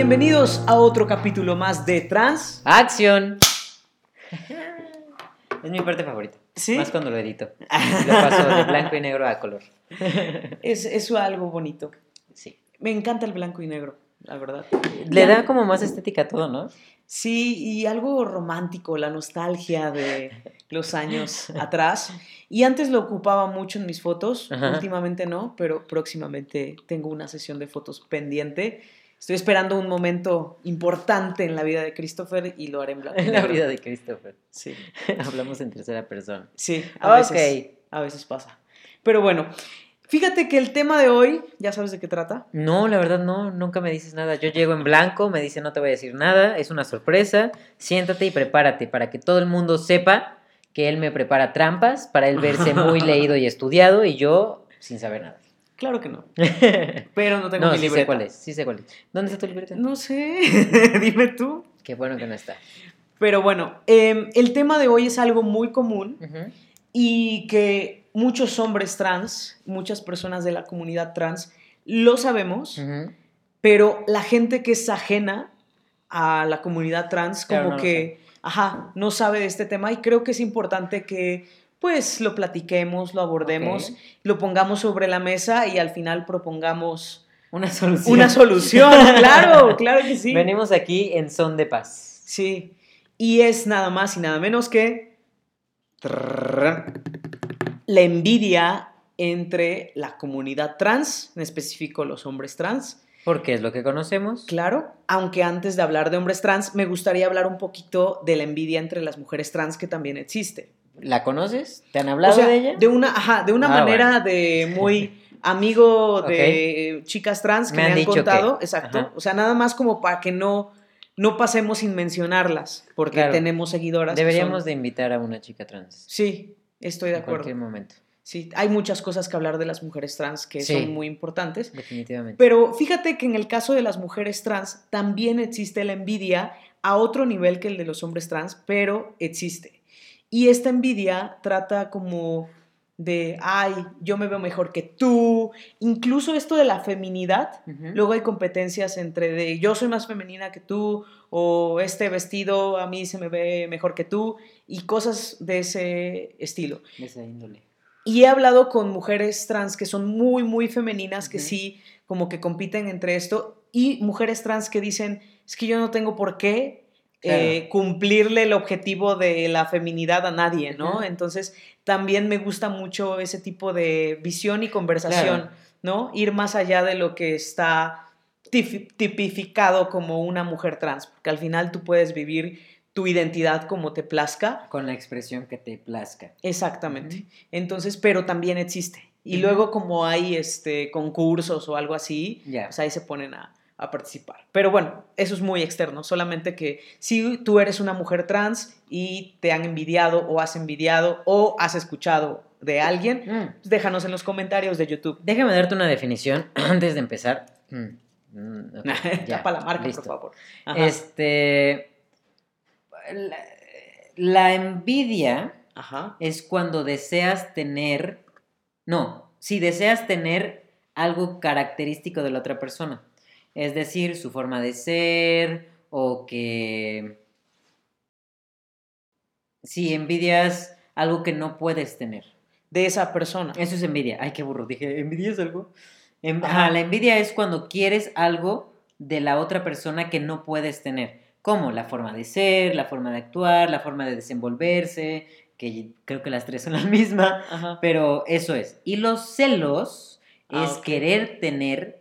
bienvenidos a otro capítulo más de Trans. ¡Acción! Es mi parte favorita. ¿Sí? Más cuando lo edito. Lo paso de blanco y negro a color. Es, es algo bonito. Sí. Me encanta el blanco y negro, la verdad. Le da como más estética a todo, ¿no? Sí, y algo romántico, la nostalgia de los años atrás. Y antes lo ocupaba mucho en mis fotos, Ajá. últimamente no, pero próximamente tengo una sesión de fotos pendiente. Estoy esperando un momento importante en la vida de Christopher y lo haré en blanco En la vida de Christopher. Sí, Hablamos en tercera persona. sí, a veces, Ok. a veces pasa. Pero bueno, fíjate que el tema de hoy, ¿ya sabes de qué trata? No, la verdad no, nunca me dices nada. Yo llego en blanco, me dice no te voy a decir nada, es una sorpresa. Siéntate y prepárate para que todo el mundo sepa que él me prepara trampas para él verse muy leído y estudiado y yo sin saber nada. Claro que no, pero no tengo no, mi sí libreta. sé cuál es, sí sé cuál es. ¿Dónde está tu libreta? No sé, dime tú. Qué bueno que no está. Pero bueno, em, el tema de hoy es algo muy común y que muchos hombres trans, muchas personas de la comunidad trans, lo sabemos, pero la gente que es ajena a la comunidad trans como no que, ajá, no sabe de este tema y creo que es importante que pues lo platiquemos, lo abordemos, lo pongamos sobre la mesa y al final propongamos Una solución. una solución, claro, claro que sí. Venimos aquí en son de paz. Sí, y es nada más y nada menos que la envidia entre la comunidad trans, en específico los hombres trans. Porque es lo que conocemos. Claro, aunque antes de hablar de hombres trans, me gustaría hablar un poquito de la envidia entre las mujeres trans que también existe. ¿La conoces? ¿Te han hablado o sea, de ella? de una, ajá, de una Ah, manera de muy amigo de chicas trans que Me me han dicho contado, que, exacto. ajá. O sea, nada más como para que no no pasemos sin mencionarlas, porque Claro. tenemos seguidoras. Deberíamos son- de invitar a una chica trans. Sí, estoy de en cualquier acuerdo. momento. Sí, hay muchas cosas que hablar de las mujeres trans que Sí. son muy importantes. Definitivamente. Pero fíjate que en el caso de las mujeres trans también existe la envidia a otro nivel que el de los hombres trans, pero existe. Y esta envidia trata como de, ay, yo me veo mejor que tú. Incluso esto de la feminidad, luego hay competencias entre de, yo soy más femenina que tú, o este vestido a mí se me ve mejor que tú, y cosas de ese estilo. De esa índole. Y he hablado con mujeres trans que son muy, muy femeninas, que sí, como que compiten entre esto, y mujeres trans que dicen, es que yo no tengo por qué eh, cumplirle el objetivo de la feminidad a nadie, ¿no? Entonces, también me gusta mucho ese tipo de visión y conversación, Claro. ¿no? Ir más allá de lo que está tipificado como una mujer trans, porque al final tú puedes vivir tu identidad como te plazca, Con la expresión que te plazca. Exactamente. Entonces, pero también existe. Y luego como hay este, concursos o algo así, pues ahí se ponen a, a participar. Pero bueno, eso es muy externo. Solamente que si tú eres una mujer trans y te han envidiado o has envidiado o has escuchado de alguien, Mm. pues déjanos en los comentarios de YouTube. Déjame darte una definición antes de empezar. Mm. Mm, ya, Tapa la marca, listo. por favor. Ajá. Este. La, la envidia Ajá. es cuando deseas tener. No, si deseas tener algo característico de la otra persona. Es decir, su forma de ser o que. Si envidias algo que no puedes tener. De esa persona. Eso es envidia. Ay, qué burro. Dije, ¿envidia es algo? Em- Ajá. Ajá, la envidia es cuando quieres algo de la otra persona que no puedes tener. Como la forma de ser, la forma de actuar, la forma de desenvolverse, que creo que las tres son la misma, Ajá. pero eso es. Y los celos Ah, es querer tener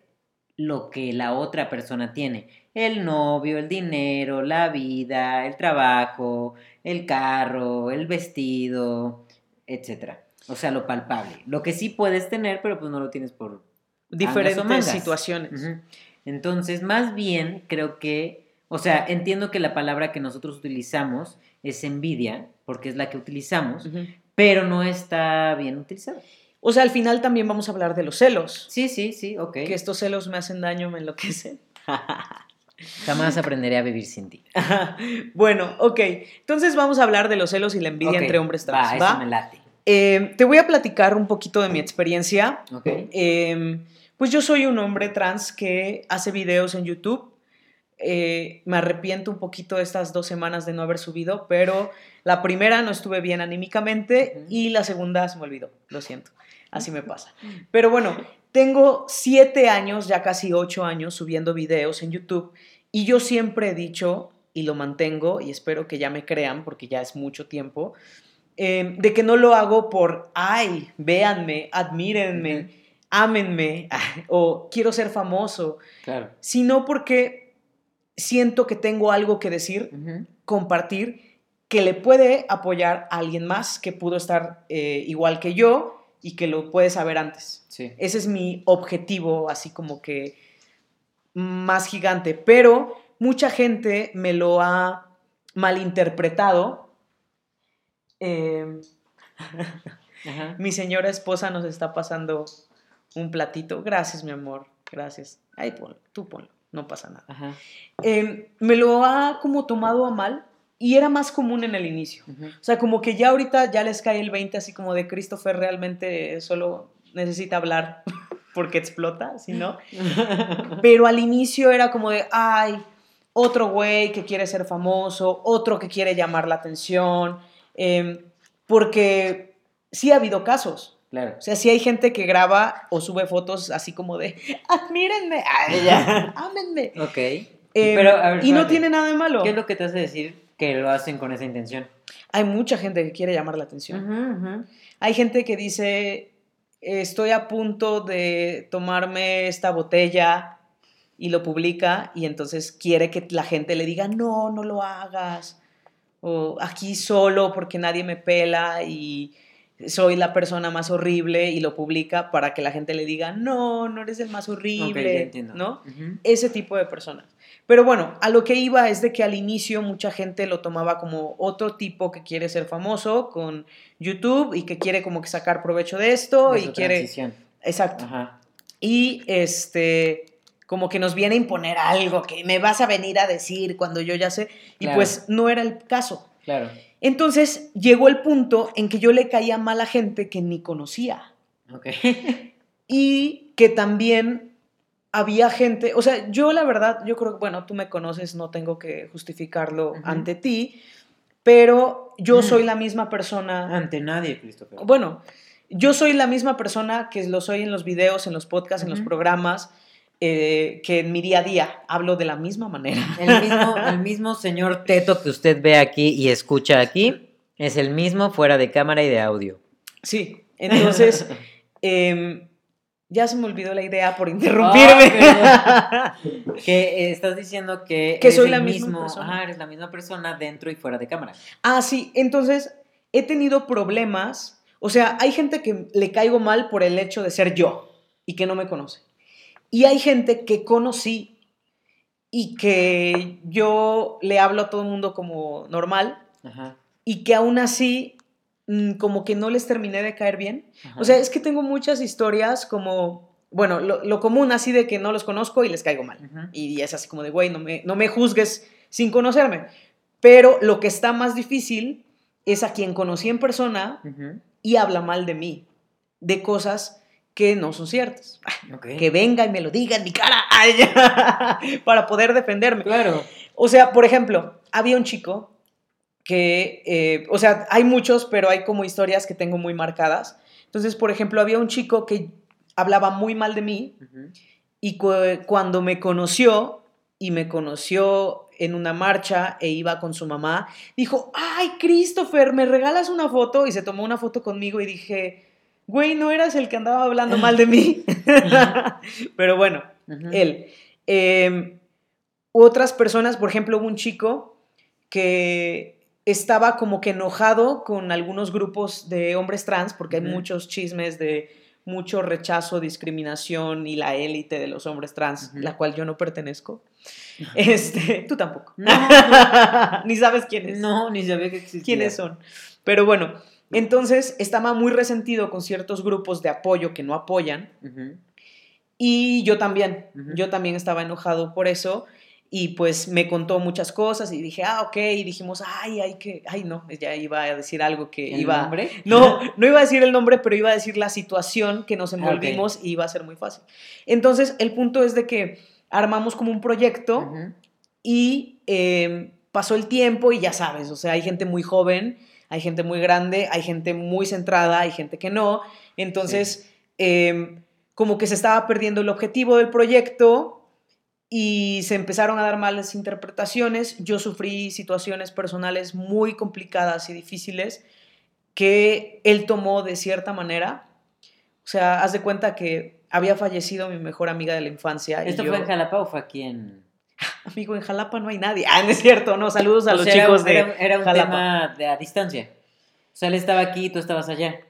lo que la otra persona tiene. El novio, el dinero, la vida, el trabajo, el carro, el vestido, etcétera. O sea, lo palpable. Lo que sí puedes tener, pero pues no lo tienes por Diferentes mangas. situaciones. Entonces, más bien creo que, o sea, entiendo que la palabra que nosotros utilizamos es envidia, porque es la que utilizamos, pero no está bien utilizada. O sea, al final también vamos a hablar de los celos. Sí, sí, sí, ok. Que estos celos me hacen daño, me enloquecen. Jamás aprenderé a vivir sin ti. bueno, ok. Entonces vamos a hablar de los celos y la envidia entre hombres trans. Va, ¿va? eso me late. Eh, te voy a platicar un poquito de mi experiencia. Ok. Eh, pues yo soy un hombre trans que hace videos en YouTube. eh, me arrepiento un poquito de estas dos semanas de no haber subido, pero la primera no estuve bien anímicamente y la segunda se me olvidó, lo siento, así me pasa. Pero bueno, tengo siete años, ya casi ocho años subiendo videos en YouTube y yo siempre he dicho, y lo mantengo, y espero que ya me crean porque ya es mucho tiempo, eh, de que no lo hago por, ay, véanme, admírenme, ámenme, o quiero ser famoso, Claro. sino porque siento que tengo algo que decir, compartir, que le puede apoyar a alguien más que pudo estar eh, igual que yo y que lo puede saber antes. Sí. Ese es mi objetivo, así como que más gigante. Pero mucha gente me lo ha malinterpretado. Eh, Ajá. mi señora esposa nos está pasando un platito. Gracias, mi amor. Gracias. Ahí ponlo, tú ponlo. No pasa nada. Ajá. Eh, me lo ha como tomado a mal y era más común en el inicio. O sea, como que ya ahorita ya les cae el 20 así como de Christopher realmente solo necesita hablar porque explota, si no. Pero al inicio era como de, ay, otro güey que quiere ser famoso, otro que quiere llamar la atención, eh, porque sí ha habido casos. Claro. O sea, sí hay gente que graba o sube fotos así como de, admírenme, ámenme. Ok. Eh, Pero, ver, y no tiene nada de malo. ¿Qué es lo que te hace decir que lo hacen con esa intención? Hay mucha gente que quiere llamar la atención. Hay gente que dice, estoy a punto de tomarme esta botella y lo publica y entonces quiere que la gente le diga, no, no lo hagas. O aquí solo porque nadie me pela y soy la persona más horrible y lo publica para que la gente le diga, no, no eres el más horrible, ya entiendo. ¿no? Ese tipo de personas. Pero bueno, a lo que iba es de que al inicio mucha gente lo tomaba como otro tipo que quiere ser famoso con YouTube y que quiere como que sacar provecho de esto De y quiere... transición. Exacto. Ajá. Y este, como que nos viene a imponer algo que me vas a venir a decir cuando yo ya sé. Y Claro. pues no era el caso. Claro. Entonces llegó el punto en que yo le caía mal a gente que ni conocía. Ok. Y que también había gente, o sea, yo la verdad, yo creo que, bueno, tú me conoces, no tengo que justificarlo ante ti, pero yo soy la misma persona, Ante nadie, Christopher. bueno, yo soy la misma persona que lo soy en los videos, en los podcasts, en los programas, eh, que en mi día a día hablo de la misma manera. El mismo, el mismo señor Teto que usted ve aquí y escucha aquí es el mismo fuera de cámara y de audio. Sí, entonces, em, ya se me olvidó la idea por interrumpirme. Ah, que eh, estás diciendo que, Que eres soy la misma persona. ajá, eres la misma persona dentro y fuera de cámara. Ah, sí, entonces he tenido problemas. O sea, hay gente que le caigo mal por el hecho de ser yo y que no me conoce. Y hay gente que conocí y que yo le hablo a todo el mundo como normal Ajá. y que aún así como que no les terminé de caer bien. ajá. O sea, es que tengo muchas historias como, bueno, lo, lo común así de que no los conozco y les caigo mal. Ujú. Y es así como de, güey, no me, no me juzgues sin conocerme. Pero lo que está más difícil es a quien conocí en persona y habla mal de mí, de cosas que no son ciertas. Ok. Que venga y me lo diga en mi cara para poder defenderme. Claro. O sea, por ejemplo, había un chico que, eh, o sea, hay muchos, pero hay como historias que tengo muy marcadas. Entonces, por ejemplo, había un chico que hablaba muy mal de mí y cu- cuando me conoció y me conoció en una marcha e iba con su mamá, dijo, ay, Christopher, ¿me regalas una foto? Y se tomó una foto conmigo y dije, güey, ¿no eras el que andaba hablando mal de mí? Pero bueno, él. Eh, otras personas, por ejemplo, hubo un chico que estaba como que enojado con algunos grupos de hombres trans, porque hay muchos chismes de mucho rechazo, discriminación y la élite de los hombres trans, la cual yo no pertenezco. Este, tú tampoco. No, Ni sabes quiénes. No, ni sabía que existía. quiénes son. Pero bueno, entonces estaba muy resentido con ciertos grupos de apoyo que no apoyan. Y yo también, yo también estaba enojado por eso y pues me contó muchas cosas y dije, ah, ok, y dijimos, ay, hay que, ay, no, ya iba a decir algo que ¿El iba... nombre? No, no iba a decir el nombre, pero iba a decir la situación que nos Ah, envolvimos y iba a ser muy fácil. Entonces, el punto es de que armamos como un proyecto Ujú. y em, pasó el tiempo y ya sabes, o sea, hay gente muy joven, hay gente muy grande, hay gente muy centrada, hay gente que no. Entonces, em, como que se estaba perdiendo el objetivo del proyecto y se empezaron a dar malas interpretaciones. Yo sufrí situaciones personales muy complicadas y difíciles que él tomó de cierta manera. O sea, haz de cuenta que había fallecido mi mejor amiga de la infancia. ¿Esto fue en Jalapa o fue aquí en...? Amigo, en Jalapa no hay nadie. Ah, no es cierto, no. Saludos a los chicos de era, un tema de a distancia. O sea, él estaba aquí y tú estabas allá.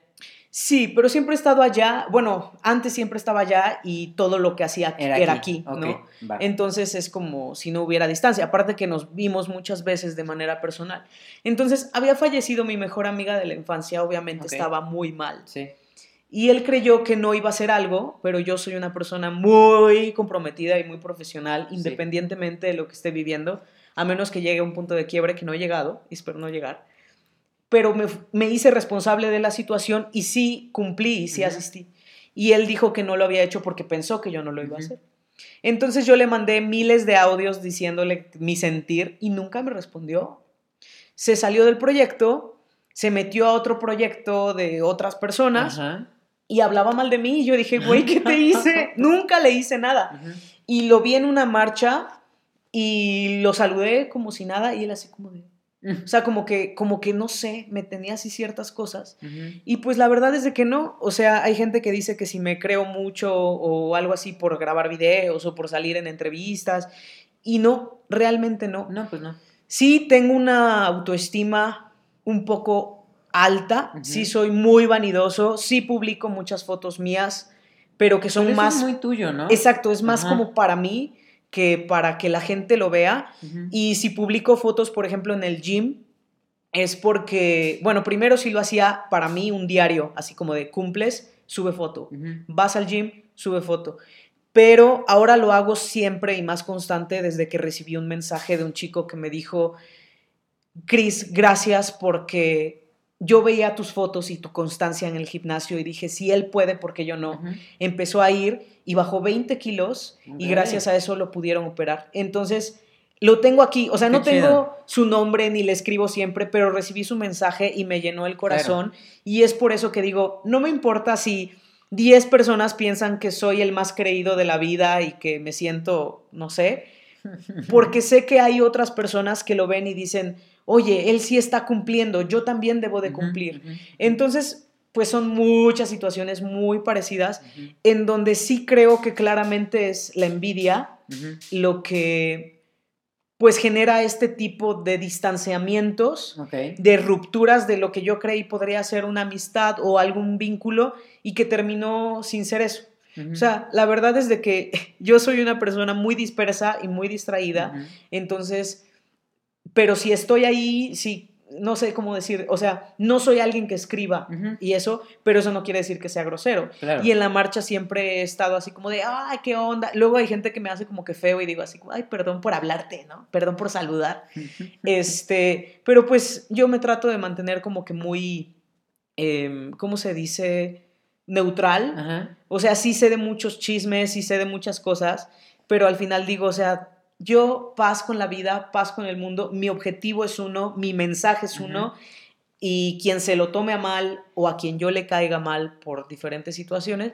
Sí, pero siempre he estado allá. Bueno, antes siempre estaba allá y todo lo que hacía era, aquí, ¿no? Entonces es como si no hubiera distancia. Aparte que nos vimos muchas veces de manera personal. Entonces había fallecido mi mejor amiga de la infancia. Obviamente estaba muy mal. Sí. Y él creyó que no iba a hacer algo, pero yo soy una persona muy comprometida y muy profesional, independientemente de lo que esté viviendo, a menos que llegue a un punto de quiebre que no he llegado, y espero no llegar. Pero me, hice responsable de la situación y sí cumplí y sí asistí. Y él dijo que no lo había hecho porque pensó que yo no lo iba a hacer. Entonces yo le mandé miles de audios diciéndole mi sentir y nunca me respondió. Se salió del proyecto, se metió a otro proyecto de otras personas y hablaba mal de mí. Y yo dije, güey, ¿qué te hice? Nunca le hice nada. Y lo vi en una marcha y lo saludé como si nada y él así como de... O sea, como que, como que no sé, me tenía así ciertas cosas. Y pues la verdad es de que no. O sea, hay gente que dice que si me creo mucho o algo así por grabar videos o por salir en entrevistas. Y no, realmente no. No, pues no. Sí tengo una autoestima un poco alta, sí soy muy vanidoso, sí publico muchas fotos mías, pero que son más... Es muy tuyo, ¿no? Exacto, es más como para mí que para que la gente lo vea. Y si publico fotos, por ejemplo, en el gym, es porque, bueno, primero sí lo hacía para mí un diario, así como de cumples, sube foto. Vas al gym, sube foto. Pero ahora lo hago siempre y más constante desde que recibí un mensaje de un chico que me dijo, Cris, gracias porque yo veía tus fotos y tu constancia en el gimnasio y dije, si él puede, ¿por qué yo no? Empezó a ir y bajó 20 kilos y gracias a eso lo pudieron operar. Entonces, lo tengo aquí, o sea, no tengo su nombre ni le escribo siempre, pero recibí su mensaje y me llenó el corazón. Y es por eso que digo, no me importa si 10 personas piensan que soy el más creído de la vida y que me siento, no sé, porque sé que hay otras personas que lo ven y dicen, oye, él sí está cumpliendo, yo también debo de cumplir. Entonces, pues son muchas situaciones muy parecidas en donde sí creo que claramente es la envidia lo que pues genera este tipo de distanciamientos, de rupturas de lo que yo creí podría ser una amistad o algún vínculo y que terminó sin ser eso. O sea, la verdad es de que yo soy una persona muy dispersa y muy distraída, entonces pero si estoy ahí, sí, no sé cómo decir, o sea, no soy alguien que escriba y eso, pero eso no quiere decir que sea grosero. Y en la marcha siempre he estado así como de, ay, qué onda. Luego hay gente que me hace como que feo y digo así, ay, perdón por hablarte, ¿no? Perdón por saludar. este, pero pues yo me trato de mantener como que muy, em, ¿cómo se dice? Neutral. O sea, sí sé de muchos chismes, sí sé de muchas cosas, pero al final digo, o sea, yo paz con la vida, paz con el mundo, mi objetivo es uno, mi mensaje es uno, y quien se lo tome a mal o a quien yo le caiga mal por diferentes situaciones,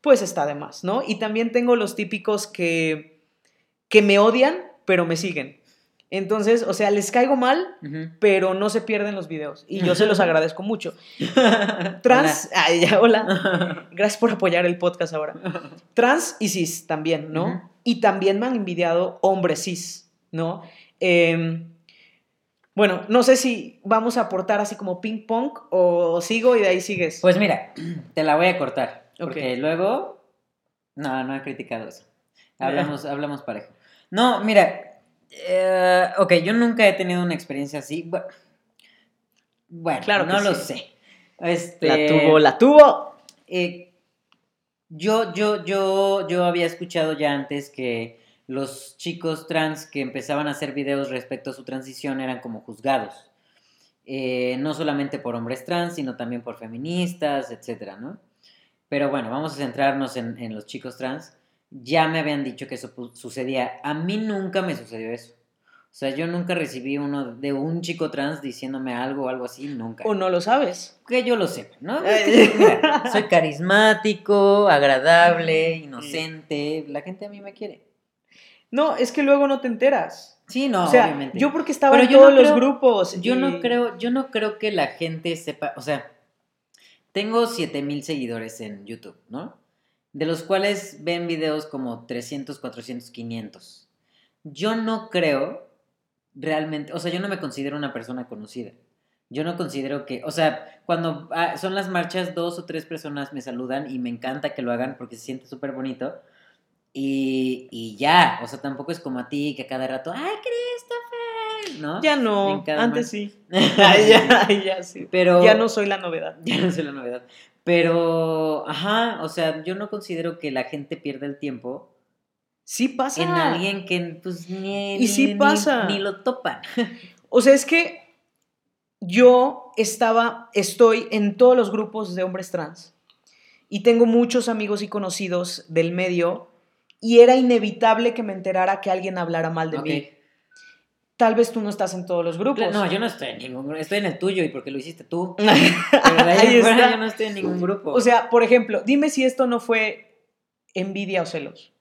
pues está de más, ¿no? Y también tengo los típicos que, que me odian, pero me siguen. Entonces, o sea, les caigo mal, pero no se pierden los videos. Y yo se los agradezco mucho. Trans, hola. Ay, ya, hola. Gracias por apoyar el podcast ahora. Trans y cis también, ¿no? Y también me han envidiado hombres cis, ¿no? Em, bueno, no sé si vamos a aportar así como ping pong o sigo y de ahí sigues. Pues mira, te la voy a cortar. Porque luego. No, no he criticado eso. Hablamos, hablamos parejo. No, mira, eh, ok, yo nunca he tenido una experiencia así. Bueno, claro no lo sé. Este, la tuvo, la tuvo. Eh, yo, yo, yo, yo había escuchado ya antes que los chicos trans que empezaban a hacer videos respecto a su transición eran como juzgados. Eh, no solamente por hombres trans, sino también por feministas, etcétera, ¿no? Pero bueno, vamos a centrarnos en, en los chicos trans ya me habían dicho que eso sucedía. A mí nunca me sucedió eso. O sea, yo nunca recibí uno de un chico trans diciéndome algo o algo así, nunca. O no lo sabes. Que yo lo sé, ¿no? Mira, soy carismático, agradable, inocente. La gente a mí me quiere. No, es que luego no te enteras. Sí, no, o sea, obviamente. Yo porque estaba Pero en yo todos no los grupos. Yo y- no creo, yo no creo que la gente sepa, o sea, tengo 7000 seguidores en YouTube, ¿no? De los cuales ven videos como 300, 400, 500. Yo no creo realmente, o sea, yo no me considero una persona conocida. Yo no considero que, o sea, cuando ah, son las marchas, dos o tres personas me saludan y me encanta que lo hagan porque se siente súper bonito. Y, y ya, o sea, tampoco es como a ti que a cada rato, ¡ay, Christopher! ¿No? Ya no, antes mar- sí. Ya, ya sí. Pero Ya no soy la novedad. ya no sé la novedad. Pero, ajá, o sea, yo no considero que la gente pierda el tiempo Sí pasa. en alguien que pues ni, Y ni- sí pasa. ni lo topan. O sea, es que yo estaba, estoy en todos los grupos de hombres trans y tengo muchos amigos y conocidos del medio y era inevitable que me enterara que alguien hablara mal de mí. Tal vez tú no estás en todos los grupos. No, yo no estoy en ningún grupo, estoy en el tuyo y porque lo hiciste tú. Pero de ahí, fuera yo no estoy en ningún grupo. O sea, por ejemplo, dime si esto no fue envidia o celos.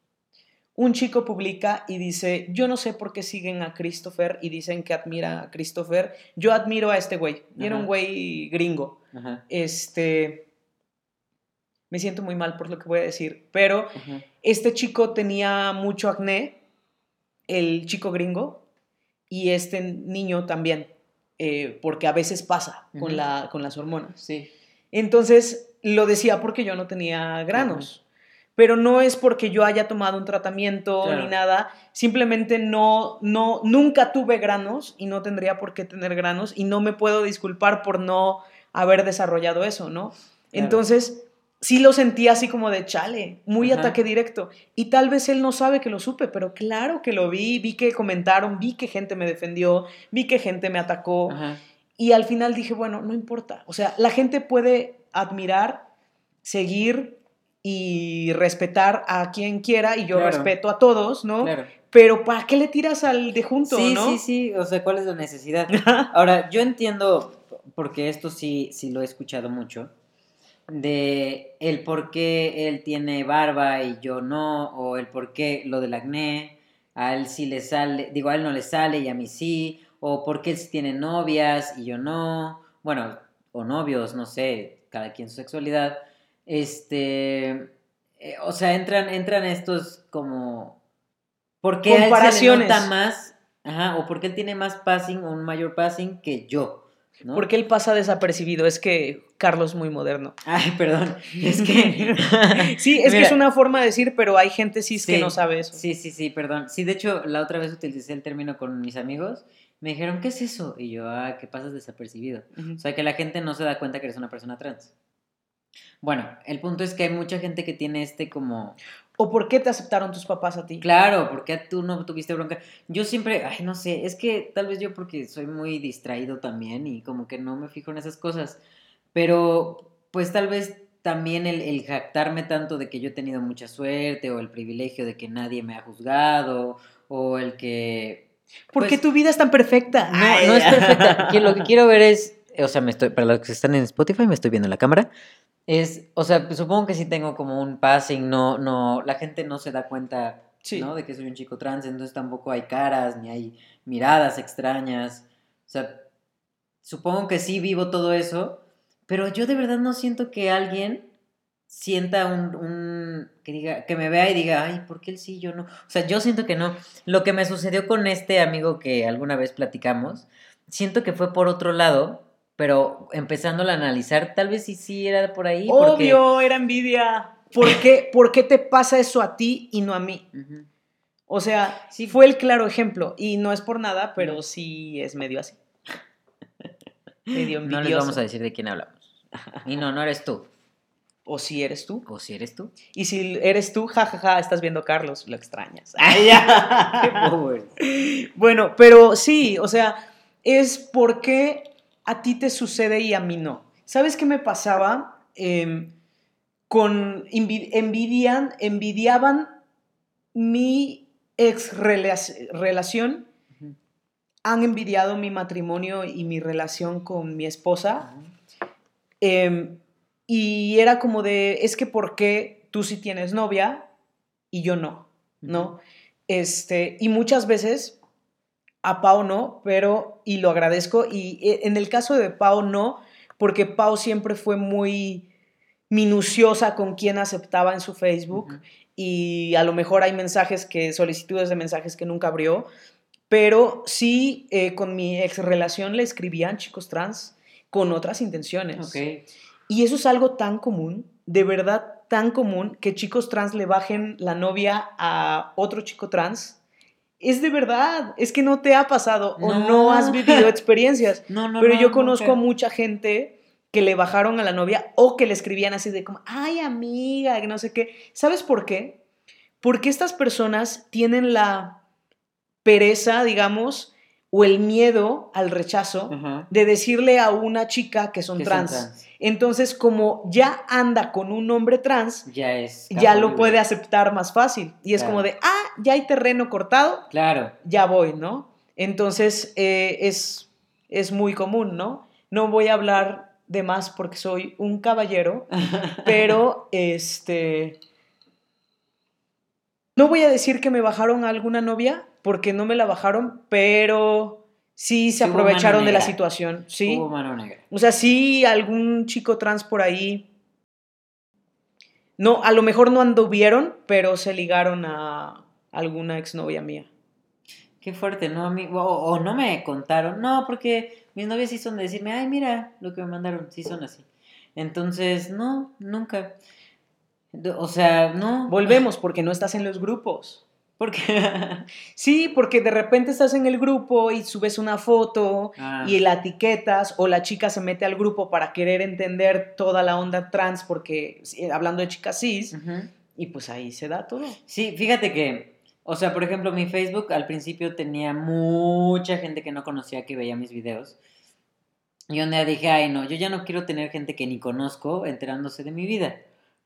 Un chico publica y dice, yo no sé por qué siguen a Christopher y dicen que admira a Christopher. Yo admiro a este güey. Y era un güey gringo. Ajá, Este, me siento muy mal por lo que voy a decir, pero ajá. este chico tenía mucho acné, el chico gringo, y este niño también, eh, porque a veces pasa con, la, con las hormonas. Sí. Entonces lo decía porque yo no tenía granos. Pero no es porque yo haya tomado un tratamiento Claro. ni nada, simplemente no, no, nunca tuve granos y no tendría por qué tener granos y no me puedo disculpar por no haber desarrollado eso, ¿no? Entonces, sí lo sentí así como de chale, muy Ajá. ataque directo. Y tal vez él no sabe que lo supe, pero claro que lo vi, vi que comentaron, vi que gente me defendió, vi que gente me atacó. Ajá. Y al final dije, bueno, no importa. O sea, la gente puede admirar, seguir y respetar a quien quiera, y yo Claro. respeto a todos, ¿no? Claro. Pero ¿para qué le tiras al de junto, Sí, no? sí, sí, o sea, ¿cuál es la necesidad? Ahora, yo entiendo, porque esto sí, sí lo he escuchado mucho, de el por qué él tiene barba y yo no, o el por qué lo del acné, a él sí le sale, digo, a él no le sale y a mí sí, o por qué él sí tiene novias y yo no, bueno, o novios, no sé, cada quien su sexualidad, este, eh, o sea, entran, entran estos como, ¿por qué a él se le Comparaciones. nota más, ajá, o por qué él tiene más passing o un mayor passing que yo? ¿no? Porque él pasa desapercibido, es que Carlos muy moderno. Ay, perdón. Es que. Sí, es que es una forma de decir, pero hay gente cis que Sí, no sabe eso. Sí, sí, sí, perdón. Sí, de hecho, la otra vez utilicé el término con mis amigos. Me dijeron, ¿qué es eso? Y yo, ah, que pasas desapercibido. O sea, que la gente no se da cuenta que eres una persona trans. Bueno, el punto es que hay mucha gente que tiene este como. ¿O por qué te aceptaron tus papás a ti? Claro, ¿por qué tú no tuviste bronca? Yo siempre, ay, no sé, es que tal vez yo porque soy muy distraído también y como que no me fijo en esas cosas. Pero, pues tal vez también el, el jactarme tanto de que yo he tenido mucha suerte o el privilegio de que nadie me ha juzgado o el que... ¿Por qué pues, tu vida es tan perfecta? No, Ay, no es perfecta. Lo que quiero ver es, o sea, me estoy, para los que están en Spotify, me estoy viendo en la cámara. Es, o sea, pues, supongo que sí tengo como un passing, no, no, la gente no se da cuenta, Sí. ¿no? De que soy un chico trans, entonces tampoco hay caras, ni hay miradas extrañas. O sea, supongo que sí vivo todo eso, pero yo de verdad no siento que alguien sienta un, un- que diga, que me vea y diga, ay, ¿por qué él sí, yo no? O sea, yo siento que no. Lo que me sucedió con este amigo que alguna vez platicamos, siento que fue por otro lado, pero empezándolo a analizar, tal vez sí, sí era por ahí. porque- Obvio, era envidia. ¿Por qué, ¿Por qué te pasa eso a ti y no a mí? O sea, Sí. fue el claro ejemplo. Y no es por nada, pero sí es medio así. Medio No les envidioso. vamos a decir de quién hablamos. Y no, no eres tú. O si eres tú. O si eres tú. Y si eres tú, jajaja, estás viendo a Carlos, lo extrañas. Ay, ya. bueno, pero sí, o sea, es porque a ti te sucede y a mí no. ¿Sabes qué me pasaba? Em, con envi- envidian, envidiaban mi ex relación han envidiado mi matrimonio y mi relación con mi esposa. Em, y era como de, es que ¿por qué tú sí tienes novia y yo no? ¿No? Este, y muchas veces a Pau no, pero, y lo agradezco, y eh, en el caso de Pau no, porque Pau siempre fue muy minuciosa con quién aceptaba en su Facebook y a lo mejor hay mensajes que, solicitudes de mensajes que nunca abrió, pero sí eh, con mi ex relación le escribían chicos trans con otras intenciones. Y eso es algo tan común, de verdad tan común, que chicos trans le bajen la novia a otro chico trans. Es de verdad, es que no te ha pasado o no has vivido experiencias. no, no, pero yo conozco a mucha gente que le bajaron a la novia o que le escribían así de como, ay amiga, que no sé qué. ¿Sabes por qué? Porque estas personas tienen la pereza, digamos, o el miedo al rechazo de decirle a una chica que son, trans. Entonces, como ya anda con un hombre trans, ya, es ya lo puede aceptar más fácil. Y es como de, ah, ya hay terreno cortado, claro. ya voy, ¿no? Entonces, eh, es, es muy común, ¿no? No voy a hablar de más porque soy un caballero, pero este... No voy a decir que me bajaron a alguna novia, porque no me la bajaron, pero sí se aprovecharon de la situación, ¿sí? O sea, sí algún chico trans por ahí... No, a lo mejor no anduvieron, pero se ligaron a alguna exnovia mía. Qué fuerte, ¿no? O, o no me contaron. No, porque mis novias sí son de decirme, ay, mira lo que me mandaron, sí son así. Entonces, no, nunca. O sea, no. Volvemos, porque no estás en los grupos. Porque sí, porque de repente estás en el grupo y subes una foto ah. y la etiquetas o la chica se mete al grupo para querer entender toda la onda trans porque hablando de chicas cis y pues ahí se da todo. Sí, fíjate que o sea, por ejemplo, mi Facebook al principio tenía mucha gente que no conocía que veía mis videos. Y un día dije, ay, no, yo ya no quiero tener gente que ni conozco enterándose de mi vida.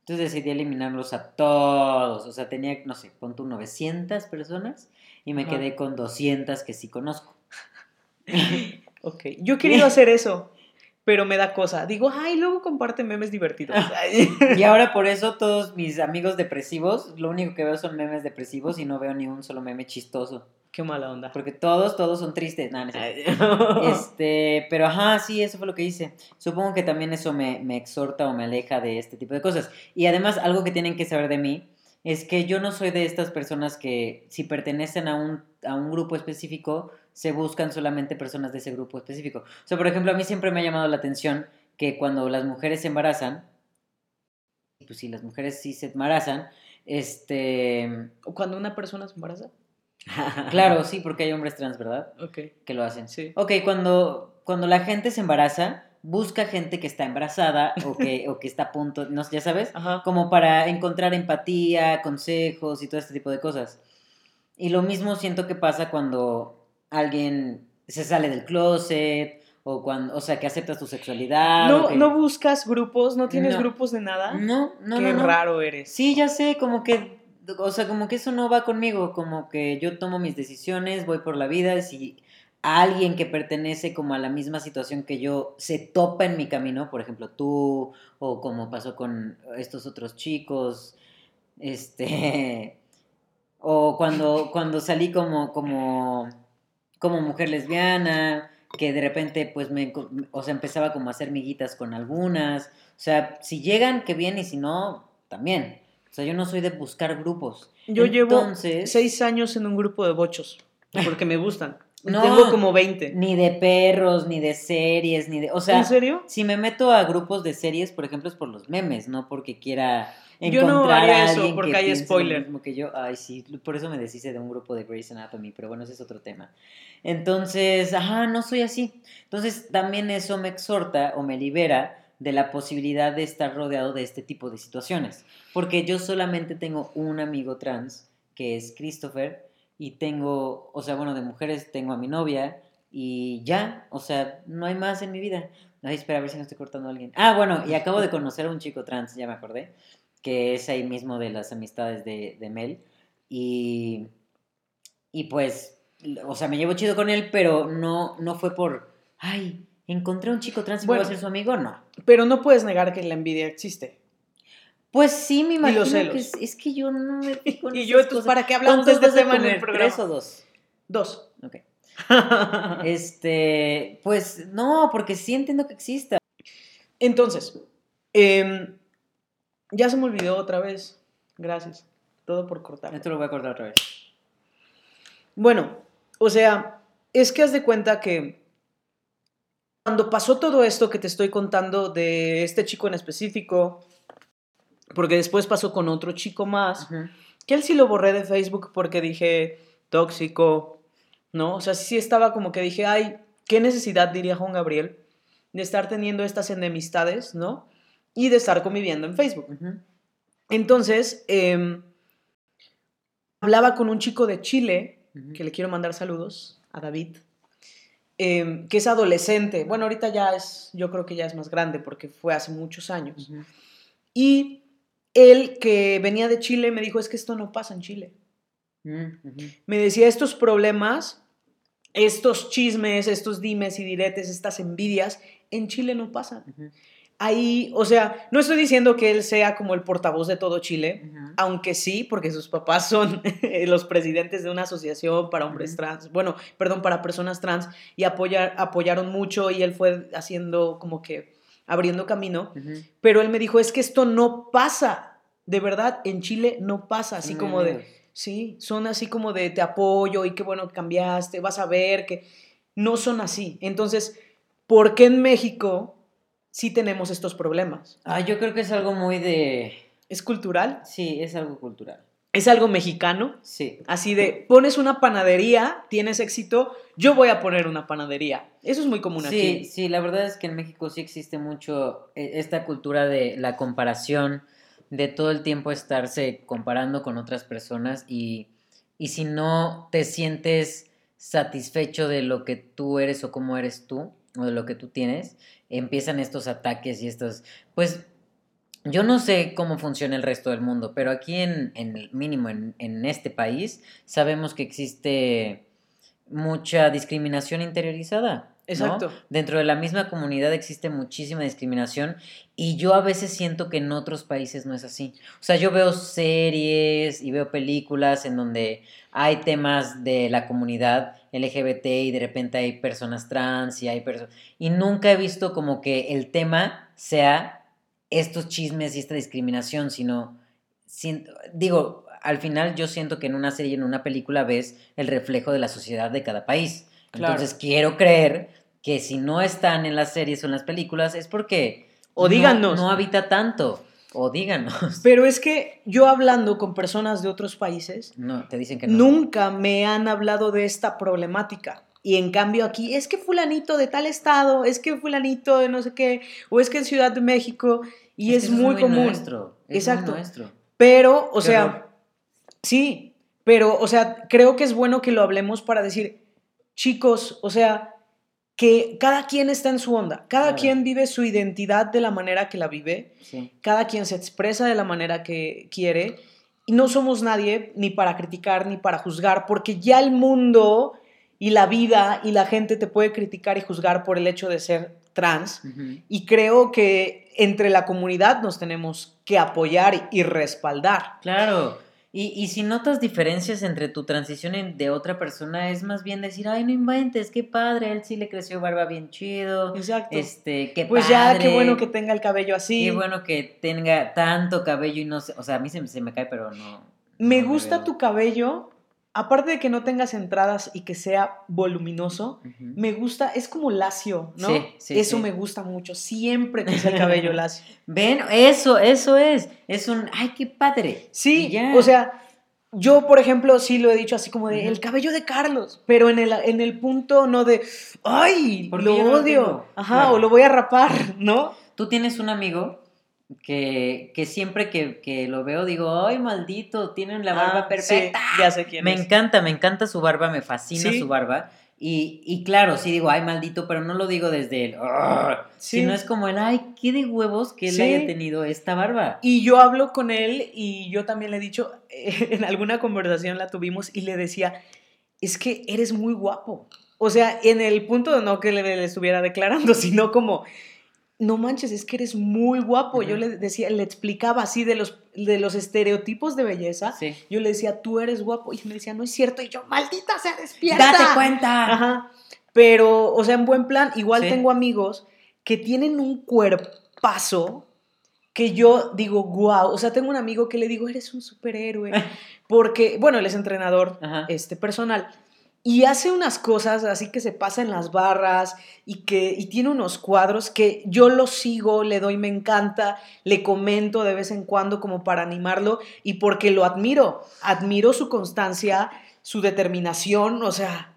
Entonces decidí eliminarlos a todos. O sea, tenía, no sé, pon 900 personas y me quedé con 200 que sí conozco. ok, yo he querido hacer eso pero me da cosa. Digo, ay, luego comparte memes divertidos. y ahora por eso todos mis amigos depresivos, lo único que veo son memes depresivos y no veo ni un solo meme chistoso. Qué mala onda. Porque todos, todos son tristes. este, pero ajá, sí, eso fue lo que hice. Supongo que también eso me, me exhorta o me aleja de este tipo de cosas. Y además, algo que tienen que saber de mí es que yo no soy de estas personas que si pertenecen a un, a un grupo específico, se buscan solamente personas de ese grupo específico. O sea, por ejemplo, a mí siempre me ha llamado la atención que cuando las mujeres se embarazan, pues si las mujeres sí se embarazan, este... ¿O cuando una persona se embaraza? Claro, sí, porque hay hombres trans, ¿verdad? Ok. Que lo hacen. Sí. Ok, cuando, cuando la gente se embaraza, busca gente que está embarazada o que, o que está a punto, no, ya sabes, como para encontrar empatía, consejos y todo este tipo de cosas. Y lo mismo siento que pasa cuando alguien se sale del closet o cuando, o sea, que aceptas tu sexualidad. No, no buscas grupos, no tienes grupos de nada. No, no, Qué raro eres. Sí, ya sé, como que, o sea, como que eso no va conmigo, como que yo tomo mis decisiones, voy por la vida, si alguien que pertenece como a la misma situación que yo se topa en mi camino, por ejemplo tú, o como pasó con estos otros chicos, este, o cuando, cuando salí como, como, como mujer lesbiana, que de repente pues me, o sea, empezaba como a hacer miguitas con algunas, o sea, si llegan, que bien, y si no, también. O sea, yo no soy de buscar grupos. Yo llevo seis años en un grupo de bochos, porque me gustan. No, Tengo como 20. Ni de perros, ni de series, ni de. O sea, ¿En serio? Si me meto a grupos de series, por ejemplo, es por los memes, no porque quiera encontrar yo no haría eso porque hay spoiler. Como que yo, ay, sí, por eso me deshice de un grupo de Grey's Anatomy, pero bueno, ese es otro tema. Entonces, ajá, no soy así. Entonces, también eso me exhorta o me libera de la posibilidad de estar rodeado de este tipo de situaciones. Porque yo solamente tengo un amigo trans, que es Christopher, y tengo, o sea, bueno, de mujeres tengo a mi novia y ya, o sea, no hay más en mi vida. Ay, espera, a ver si no estoy cortando a alguien. Ah, bueno, y acabo de conocer a un chico trans, ya me acordé, que es ahí mismo de las amistades de, de Mel. Y, y pues, o sea, me llevo chido con él, pero no, no fue por, ay, encontré un chico trans y Bueno. a ser su amigo, no. Pero no puedes negar que la envidia existe. Pues sí, me imagino los celos. que es, es que yo no me fijo en Y yo, entonces. ¿para qué hablamos de ¿Cuántos este tema en el programa? ¿Tres o dos? Dos. Ok. Este, pues no, porque sí entiendo que exista. Entonces, em, ya se me olvidó otra vez. Gracias. Todo por cortar. Esto lo voy a cortar otra vez. Bueno, o sea, es que haz de cuenta que cuando pasó todo esto que te estoy contando de este chico en específico, porque después pasó con otro chico más, que él sí lo borré de Facebook porque dije tóxico, ¿no? O sea, sí estaba como que dije, ay, qué necesidad, diría Juan Gabriel, de estar teniendo estas enemistades, ¿no? Y de estar conviviendo en Facebook. Entonces, em, hablaba con un chico de Chile, que le quiero mandar saludos a David, em, que es adolescente. Bueno, ahorita ya es, yo creo que ya es más grande porque fue hace muchos años. Y él que venía de Chile me dijo, es que esto no pasa en Chile. Ujú. Me decía, estos problemas, estos chismes, estos dimes y diretes, estas envidias, en Chile no pasan. Ahí, o sea, no estoy diciendo que él sea como el portavoz de todo Chile, aunque sí, porque sus papás son los presidentes de una asociación para hombres trans, bueno, perdón, para personas trans, y apoyar, apoyaron mucho y él fue haciendo como que abriendo camino, pero él me dijo, es que esto no pasa, de verdad, en Chile no pasa, así como de, sí, son así como de te apoyo y qué bueno que cambiaste, vas a ver que no son así. Entonces, ¿por qué en México sí tenemos estos problemas? Ah, yo creo que es algo muy de... ¿Es cultural? Sí, es algo cultural. ¿Es algo mexicano? Sí. Así de, pones una panadería, tienes éxito, yo voy a poner una panadería. Eso es muy común Sí, aquí. sí, la verdad es que en México sí existe mucho eh, esta cultura de la comparación, de todo el tiempo estarse comparando con otras personas y, y si no te sientes satisfecho de lo que tú eres o cómo eres tú o de lo que tú tienes, empiezan estos ataques y estos, pues yo no sé cómo funciona el resto del mundo, pero aquí en, en mínimo en, en este país sabemos que existe mucha discriminación interiorizada. ¿no? Exacto. Dentro de la misma comunidad existe muchísima discriminación y yo a veces siento que en otros países no es así. O sea, yo veo series y veo películas en donde hay temas de la comunidad LGBT y de repente hay personas trans y hay personas... Y nunca he visto como que el tema sea estos chismes y esta discriminación, sino... digo, al final yo siento que en una serie, en una película ves el reflejo de la sociedad de cada país. Claro. Entonces quiero creer que si no están en las series o en las películas es porque O no- díganos. no, habita tanto. O díganos. Pero es que yo hablando con personas de otros países, No, te dicen que no. nunca me han hablado de esta problemática. Y en cambio aquí, es que fulanito de tal estado, es que fulanito de no sé qué, o es que en Ciudad de México, y es, que eso muy, común. Nuestro, es muy Exacto. nuestro. Pero, o Qué sea, horror. sí, pero, o sea, creo que es bueno que lo hablemos para decir, chicos, o sea, que cada quien está en su onda, cada Claro. quien vive su identidad de la manera que la vive, Sí. cada quien se expresa de la manera que quiere y no somos nadie ni para criticar ni para juzgar, porque ya el mundo y la vida y la gente te puede criticar y juzgar por el hecho de ser trans. Y creo que entre la comunidad nos tenemos que apoyar y respaldar. Claro. Y, y si notas diferencias entre tu transición de otra persona, es más bien decir, ay, no inventes, qué padre, él sí le creció barba bien chido. Exacto. Este, qué pues ya, qué padre, bueno que tenga el cabello así. Qué bueno que tenga tanto cabello y no sé, o sea, a mí se, se me cae, pero no. Me no gusta tu cabello, aparte de que no tengas entradas y que sea voluminoso, me gusta, es como lacio, ¿no? Sí, sí, Eso sí. me gusta mucho, siempre que sea el cabello lacio. Ven, eso, eso es. Es un, ay, qué padre. Sí, o sea, yo, por ejemplo, sí lo he dicho así como de el cabello de Carlos, pero en el, en el punto no de, ay, lo yo no lo odio, tengo". ajá, Claro. o lo voy a rapar, ¿no? Tú tienes un amigo que, que siempre que, que lo veo digo, ay, maldito, tienen la barba Ah, perfecta. sí, ya sé quién Me es. encanta, me encanta su barba, me fascina Sí. su barba. Y, y claro, sí digo, ay, maldito, pero no lo digo desde el, Sí. sino es como el, ay, qué de huevos que él haya tenido esta barba. Y yo hablo con él y yo también le he dicho, en alguna conversación la tuvimos y le decía, es que eres muy guapo. O sea, en el punto de no que le, le estuviera declarando, sino como, no manches, es que eres muy guapo. Yo le decía, le explicaba así de los, de los estereotipos de belleza. Sí. Yo le decía, tú eres guapo. Y me decía, no es cierto. Y yo, maldita sea, despierta. ¡Date cuenta! Ajá. Pero, o sea, en buen plan, igual Sí. tengo amigos que tienen un cuerpazo que yo digo, wow. O sea, tengo un amigo que le digo, eres un superhéroe. Porque, bueno, él es entrenador Ajá. este, personal. Y hace unas cosas así que se pasa en las barras y que y tiene unos cuadros que yo lo sigo, le doy, me encanta, le comento de vez en cuando como para animarlo y porque lo admiro. Admiro su constancia, su determinación, o sea,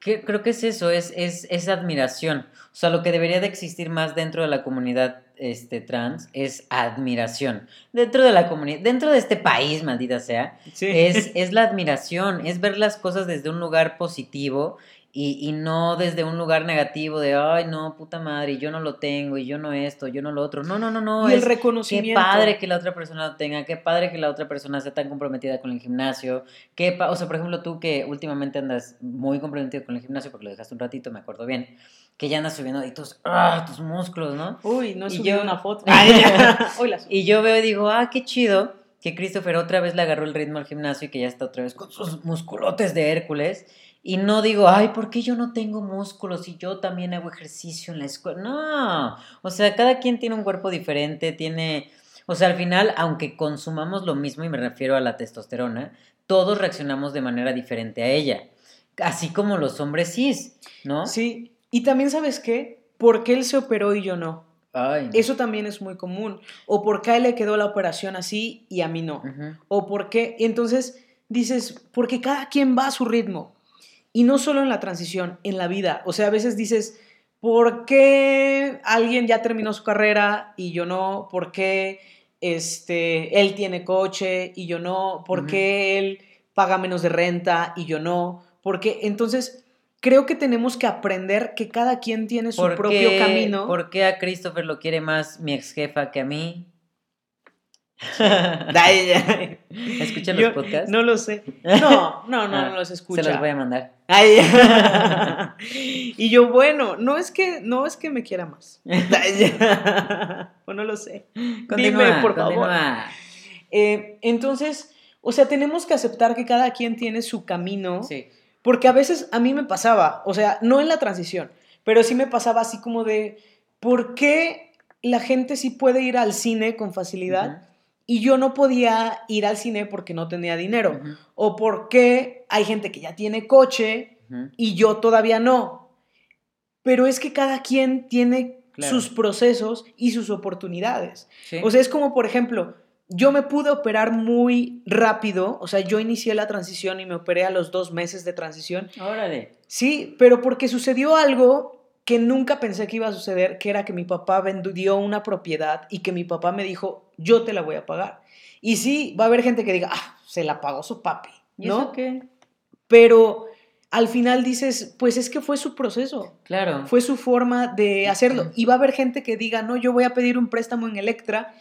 creo que es eso, es, es, es admiración. O sea, lo que debería de existir más dentro de la comunidad este, trans es admiración. Dentro de la comunidad, dentro de este país, maldita sea, es, es la admiración, es ver las cosas desde un lugar positivo y, y no desde un lugar negativo de, ay, no, puta madre, yo no lo tengo, y yo no esto, yo no lo otro. No, no, no, no. y el es, Qué reconocimiento. padre que la otra persona lo tenga, qué padre que la otra persona sea tan comprometida con el gimnasio, qué o sea, por ejemplo, tú que últimamente andas muy comprometido con el gimnasio porque lo dejaste un ratito, me acuerdo bien, que ya andas subiendo y tus, ah, tus músculos, ¿no? Uy, no he Y subido yo- una foto. Hoy la. Y yo veo y digo, ah, qué chido que Christopher otra vez le agarró el ritmo al gimnasio y que ya está otra vez con sus musculotes de Hércules. Y no digo, ay, ¿por qué yo no tengo músculos y yo también hago ejercicio en la escuela? No, o sea, cada quien tiene un cuerpo diferente, tiene, o sea, al final, aunque consumamos lo mismo, y me refiero a la testosterona, todos reaccionamos de manera diferente a ella, así como los hombres cis, ¿no? Sí, y también sabes qué, ¿por qué él se operó y yo no? Ay, Eso también es muy común. O por qué a él le quedó la operación así y a mí no. O por qué, entonces dices, porque cada quien va a su ritmo. Y no solo en la transición, en la vida. O sea, a veces dices, ¿por qué alguien ya terminó su carrera y yo no? ¿Por qué este, él tiene coche y yo no? ¿Por qué él paga menos de renta y yo no? Porque entonces creo que tenemos que aprender que cada quien tiene su ¿Por propio qué- camino. ¿Por qué a Christopher lo quiere más mi ex jefa que a mí? ¿Escuchan Yo los podcasts? No lo sé. No, no, no, Ah, no los escucha. Se los voy a mandar. Ay, y yo, bueno, no es que, no es que me quiera más. o no lo sé. Continúa, Dime, por favor. Eh, entonces, o sea, tenemos que aceptar que cada quien tiene su camino. Sí. Porque a veces a mí me pasaba, o sea, no en la transición, pero sí me pasaba así como de, ¿por qué la gente sí puede ir al cine con facilidad y yo no podía ir al cine porque no tenía dinero? Ujú, ¿O por qué hay gente que ya tiene coche y yo todavía no? Pero es que cada quien tiene Claro. sus procesos y sus oportunidades. Sí. O sea, es como, por ejemplo, yo me pude operar muy rápido, o sea, yo inicié la transición y me operé a los dos meses de transición. Órale. Sí, pero porque sucedió algo que nunca pensé que iba a suceder, que era que mi papá vendió una propiedad y que mi papá me dijo, yo te la voy a pagar. Y sí, va a haber gente que diga, ah, se la pagó su papi, ¿Y ¿no? eso qué? Pero al final dices, pues es que fue su proceso, Claro. fue su forma de hacerlo. Y va a haber gente que diga, no, yo voy a pedir un préstamo en Electra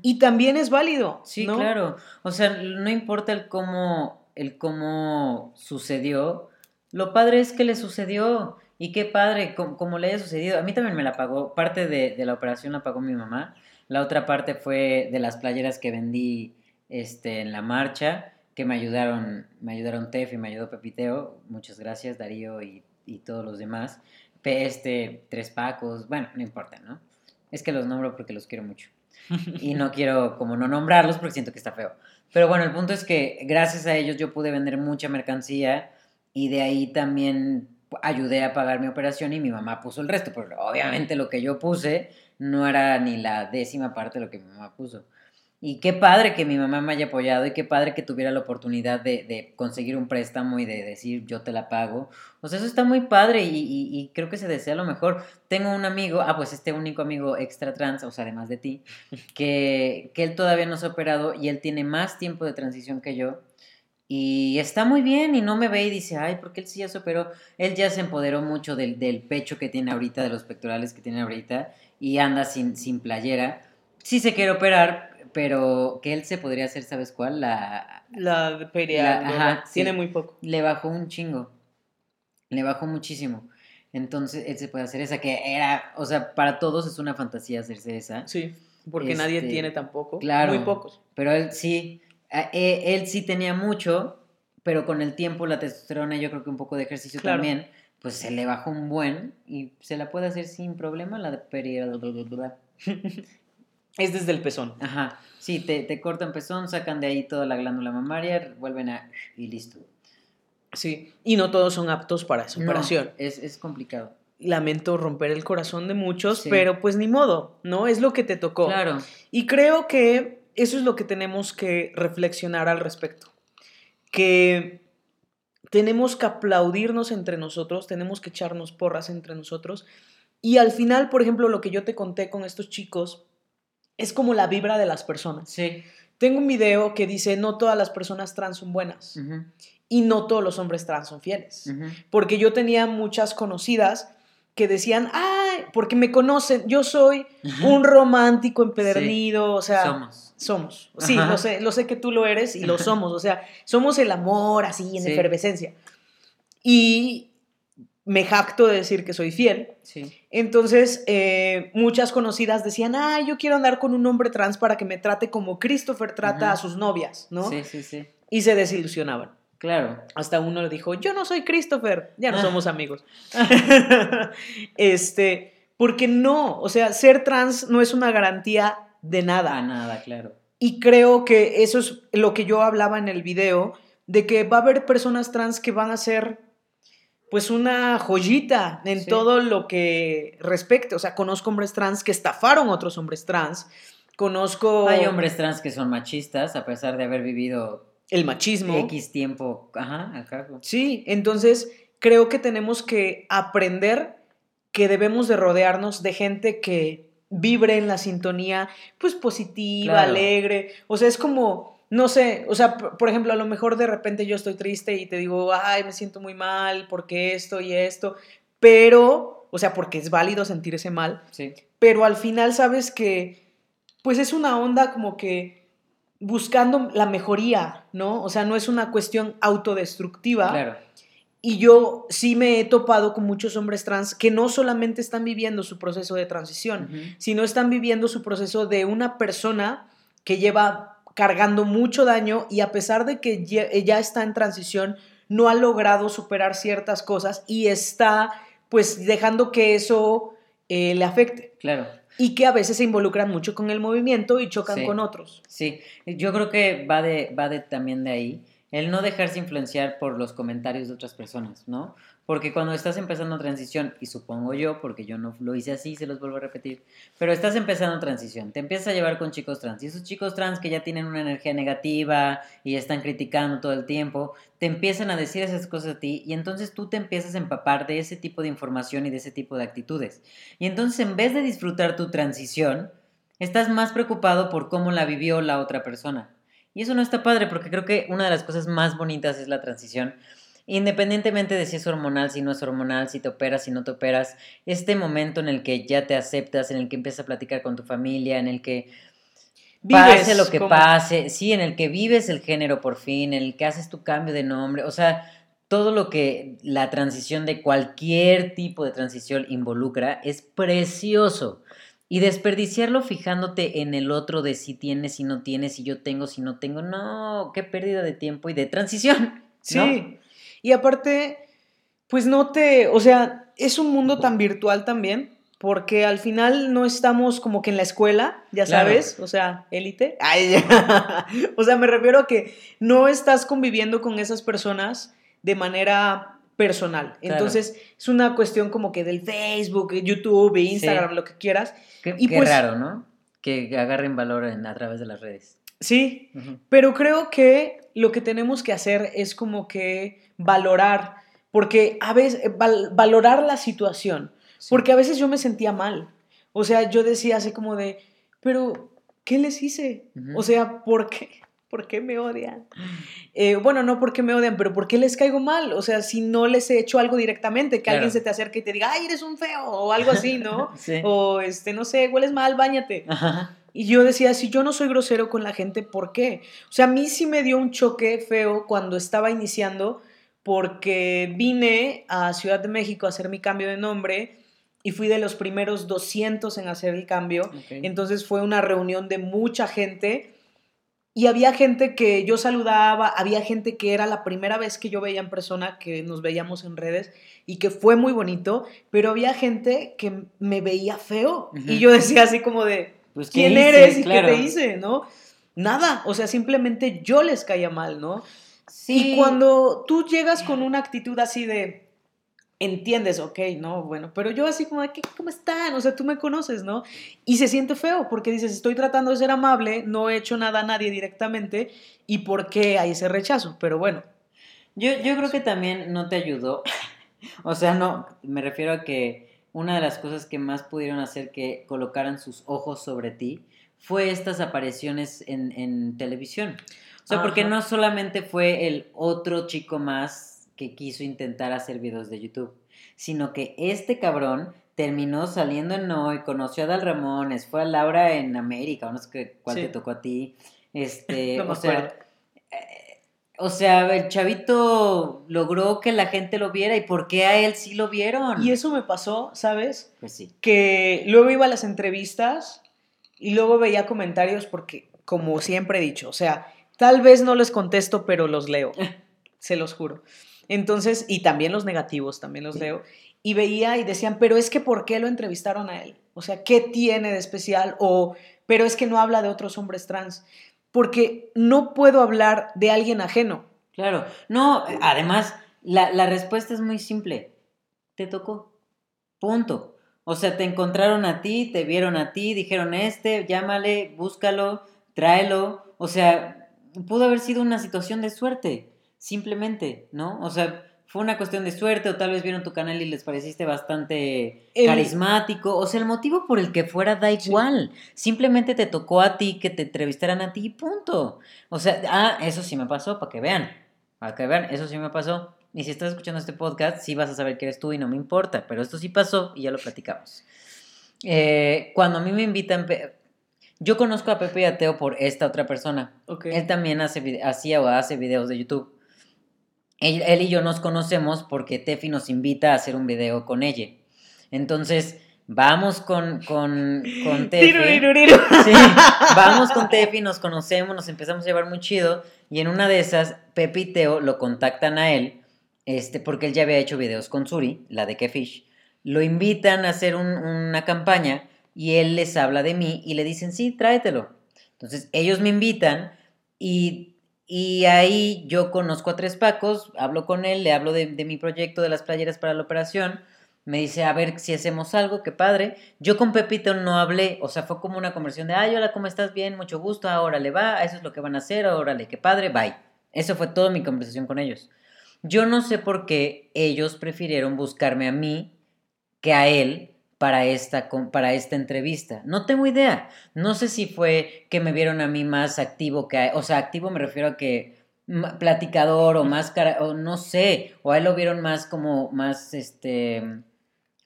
y también es válido. Sí, ¿no? claro. O sea, no importa el cómo, el cómo sucedió, lo padre es que le sucedió. Y qué padre, como, como le haya sucedido. A mí también me la pagó, parte de, de la operación la pagó mi mamá. La otra parte fue de las playeras que vendí este, en la marcha, que me ayudaron, me ayudaron Tef y me ayudó Pepiteo. Muchas gracias, Darío y, y todos los demás. Este, Tres Pacos, bueno, no importa, ¿no? Es que los nombro porque los quiero mucho y no quiero como no nombrarlos porque siento que está feo. Pero bueno, el punto es que gracias a ellos yo pude vender mucha mercancía y de ahí también ayudé a pagar mi operación y mi mamá puso el resto, pero obviamente lo que yo puse no era ni la décima parte de lo que mi mamá puso. Y qué padre que mi mamá me haya apoyado y qué padre que tuviera la oportunidad de, de conseguir un préstamo y de decir yo te la pago. O sea, eso está muy padre y, y- y creo que se desea lo mejor. Tengo un amigo, ah, pues este único amigo extra trans, o sea, además de ti, que, que él todavía no se ha operado y él tiene más tiempo de transición que yo. Y está muy bien y no me ve y dice, ay, ¿por qué él sí ya se operó? Él ya se empoderó mucho del, del pecho que tiene ahorita, de los pectorales que tiene ahorita y anda sin, sin playera. Sí se quiere operar, pero que él se podría hacer, ¿sabes cuál? La, La perial, ajá, sí. tiene muy poco. le bajó un chingo. Le bajó muchísimo. Entonces, él se puede hacer esa, que era, o sea, para todos es una fantasía hacerse esa. Sí, porque nadie Este, tiene tampoco. claro. Muy pocos. Pero él sí, e- él sí tenía mucho, pero con el tiempo la testosterona, yo creo que un poco de ejercicio Claro. también, pues se le bajó un buen y se la puede hacer sin problema la de periodo. Es desde el pezón. Ajá, sí, te, te cortan pezón, sacan de ahí toda la glándula mamaria, vuelven a... y listo. Sí. Y no todos son aptos para esa No, operación. es, es complicado. Lamento romper el corazón de muchos, Sí. pero pues ni modo, ¿no? Es lo que te tocó. Claro, Y creo que eso es lo que tenemos que reflexionar al respecto. Que tenemos que aplaudirnos entre nosotros, tenemos que echarnos porras entre nosotros. Y al final, por ejemplo, lo que yo te conté con estos chicos es como la vibra de las personas. sí. Tengo un video que dice, no todas las personas trans son buenas y no todos los hombres trans son fieles. Porque yo tenía muchas conocidas que decían, ay, porque me conocen, yo soy un romántico empedernido, o sea, Somos. somos. Sí, lo sé, lo sé que tú lo eres y lo somos. O sea, somos el amor así en Sí. efervescencia. Y me jacto de decir que soy fiel. Sí. Entonces, eh, muchas conocidas decían, ah, yo quiero andar con un hombre trans para que me trate como Christopher trata a sus novias, ¿no? Sí, sí, sí. Y se desilusionaban. Claro. Hasta uno le dijo, yo no soy Christopher, ya no Ah. somos amigos. este, porque no, o sea, ser trans no es una garantía de nada. Ah, nada, claro. Y creo que eso es lo que yo hablaba en el video, de que va a haber personas trans que van a ser pues una joyita en Sí. todo lo que respecte. O sea, conozco hombres trans que estafaron a otros hombres trans. Conozco Hay hombres trans que son machistas a pesar de haber vivido el machismo. X tiempo. Ajá, acá. Sí, entonces creo que tenemos que aprender que debemos de rodearnos de gente que vibre en la sintonía, pues positiva, Claro. alegre. O sea, es como, no sé, o sea, por por ejemplo, a lo mejor de repente yo estoy triste y te digo, ay, me siento muy mal, porque esto y esto, pero, o sea, porque es válido sentirse mal, Sí. pero al final sabes que, pues es una onda como que buscando la mejoría, ¿no? O sea, no es una cuestión autodestructiva. Claro. Y yo sí me he topado con muchos hombres trans que no solamente están viviendo su proceso de transición, sino están viviendo su proceso de una persona que lleva cargando mucho daño y a pesar de que ya ya está en transición, no ha logrado superar ciertas cosas y está pues dejando que eso eh, le afecte. Claro. Y que a veces se involucran mucho con el movimiento y chocan Sí. con otros. Sí, yo creo que va de, va de también de ahí el no dejarse influenciar por los comentarios de otras personas, ¿no? Porque cuando estás empezando transición, y supongo yo, porque yo no lo hice así, se los vuelvo a repetir, pero estás empezando transición, te empiezas a llevar con chicos trans, y esos chicos trans que ya tienen una energía negativa y están criticando todo el tiempo, te empiezan a decir esas cosas a ti, y entonces tú te empiezas a empapar de ese tipo de información y de ese tipo de actitudes. Y entonces en vez de disfrutar tu transición, estás más preocupado por cómo la vivió la otra persona. Y eso no está padre porque creo que una de las cosas más bonitas es la transición. Independientemente de si es hormonal, si no es hormonal, si te operas, si no te operas, este momento en el que ya te aceptas, en el que empiezas a platicar con tu familia, en el que pase lo que como- pase, sí, en el que vives el género por fin, en el que haces tu cambio de nombre, o sea, todo lo que la transición de cualquier tipo de transición involucra es precioso. Y desperdiciarlo fijándote en el otro de si tienes, si no tienes, si yo tengo, si no tengo, no, qué pérdida de tiempo y de transición. Sí. Y aparte, pues no te, o sea, es un mundo tan virtual también, porque al final no estamos como que en la escuela, ya Claro. sabes, o sea, élite. O sea, me refiero a que no estás conviviendo con esas personas de manera personal. Claro. Entonces, es una cuestión como que del Facebook, YouTube, Instagram, lo que quieras. Qué, Y qué pues- raro, ¿no? Que agarren valor en- a través de las redes. Sí. Pero creo que lo que tenemos que hacer es como que valorar, porque a veces eh, val- valorar la situación, Sí. porque a veces yo me sentía mal. O sea, yo decía así como de, pero ¿qué les hice? O sea, ¿por qué? ¿Por qué me odian? Eh, bueno, no porque me odian, pero ¿por qué les caigo mal? O sea, si no les he hecho algo directamente, que Claro. alguien se te acerque y te diga, ay, eres un feo, o algo así, ¿no? Sí. o este, no sé, hueles mal, bañate. Ajá. Y yo decía, si yo no soy grosero con la gente, ¿por qué? O sea, a mí sí me dio un choque feo cuando estaba iniciando, porque vine a Ciudad de México a hacer mi cambio de nombre y fui de los primeros 200 en hacer el cambio. Entonces fue una reunión de mucha gente y había gente que yo saludaba, había gente que era la primera vez que yo veía en persona, que nos veíamos en redes y que fue muy bonito, pero había gente que me veía feo y yo decía así como de, pues, ¿quién eres y qué te hice? ¿No? Nada, o sea, simplemente yo les caía mal, ¿no? Y cuando tú llegas con una actitud así de, entiendes, ok, no, bueno, pero yo así como, ¿qué, ¿cómo están? O sea, tú me conoces, ¿no? Y se siente feo porque dices, estoy tratando de ser amable, no he hecho nada a nadie directamente, ¿y por qué hay ese rechazo? Pero bueno. Yo, yo creo que también no te ayudó. o sea, no, me refiero a que una de las cosas que más pudieron hacer que colocaran sus ojos sobre ti fue estas apariciones en, en televisión. O sea, porque no solamente fue el otro chico más que quiso intentar hacer videos de YouTube, sino que este cabrón terminó saliendo en Hoy, conoció a Dal Ramones, fue a Laura en América, no sé qué, cuál te tocó a ti. Este, o sea, o sea, el chavito logró que la gente lo viera y por qué a él sí lo vieron. Y eso me pasó, ¿sabes? Pues sí. Que luego iba a las entrevistas y luego veía comentarios porque, como siempre he dicho, o sea, Tal vez no les contesto, pero los leo, se los juro. Entonces, y también los negativos, también los leo. Y veía y decían, pero es que ¿por qué lo entrevistaron a él? O sea, ¿qué tiene de especial? O, pero es que no habla de otros hombres trans. Porque no puedo hablar de alguien ajeno. Claro, no, además, la, la respuesta es muy simple. Te tocó. Punto. O sea, te encontraron a ti, te vieron a ti, dijeron este, llámale, búscalo, tráelo. O sea, pudo haber sido una situación de suerte, simplemente, ¿no? O sea, fue una cuestión de suerte o tal vez vieron tu canal y les pareciste bastante carismático. O sea, el motivo por el que fuera da igual. Simplemente te tocó a ti que te entrevistaran a ti y punto. O sea, ah, eso sí me pasó, para que vean. Para que vean, eso sí me pasó. Y si estás escuchando este podcast, sí vas a saber que eres tú y no me importa. Pero esto sí pasó y ya lo platicamos. Eh, cuando a mí me invitan, yo conozco a Pepe y a Teo por esta otra persona. Él también hace, hacía o hace videos de YouTube. Él, y yo nos conocemos porque Tefi nos invita a hacer un video con ella. Entonces, vamos con, con, con Tefi. sí, vamos con Tefi, nos conocemos, nos empezamos a llevar muy chido. Y en una de esas, Pepe y Teo lo contactan a él, este, porque él ya había hecho videos con Suri, la de Kefish. Lo invitan a hacer una campaña y él les habla de mí y le dicen, sí, tráetelo. Entonces ellos me invitan y, y ahí yo conozco a Tres Pacos, hablo con él, le hablo de, mi proyecto de las playeras para la operación, me dice, a ver si hacemos algo, qué padre. Yo con Pepito no hablé, o sea, fue como una conversión de, ay, hola, ¿cómo estás? Bien, mucho gusto, ahora le va, eso es lo que van a hacer, órale, qué padre, bye. Eso fue toda mi conversación con ellos. Yo no sé por qué ellos prefirieron buscarme a mí que a él para esta, para esta entrevista. No tengo idea. No sé si fue que me vieron a mí más activo que o sea, activo me refiero a que platicador o más cara, o no sé, o a él lo vieron más como más este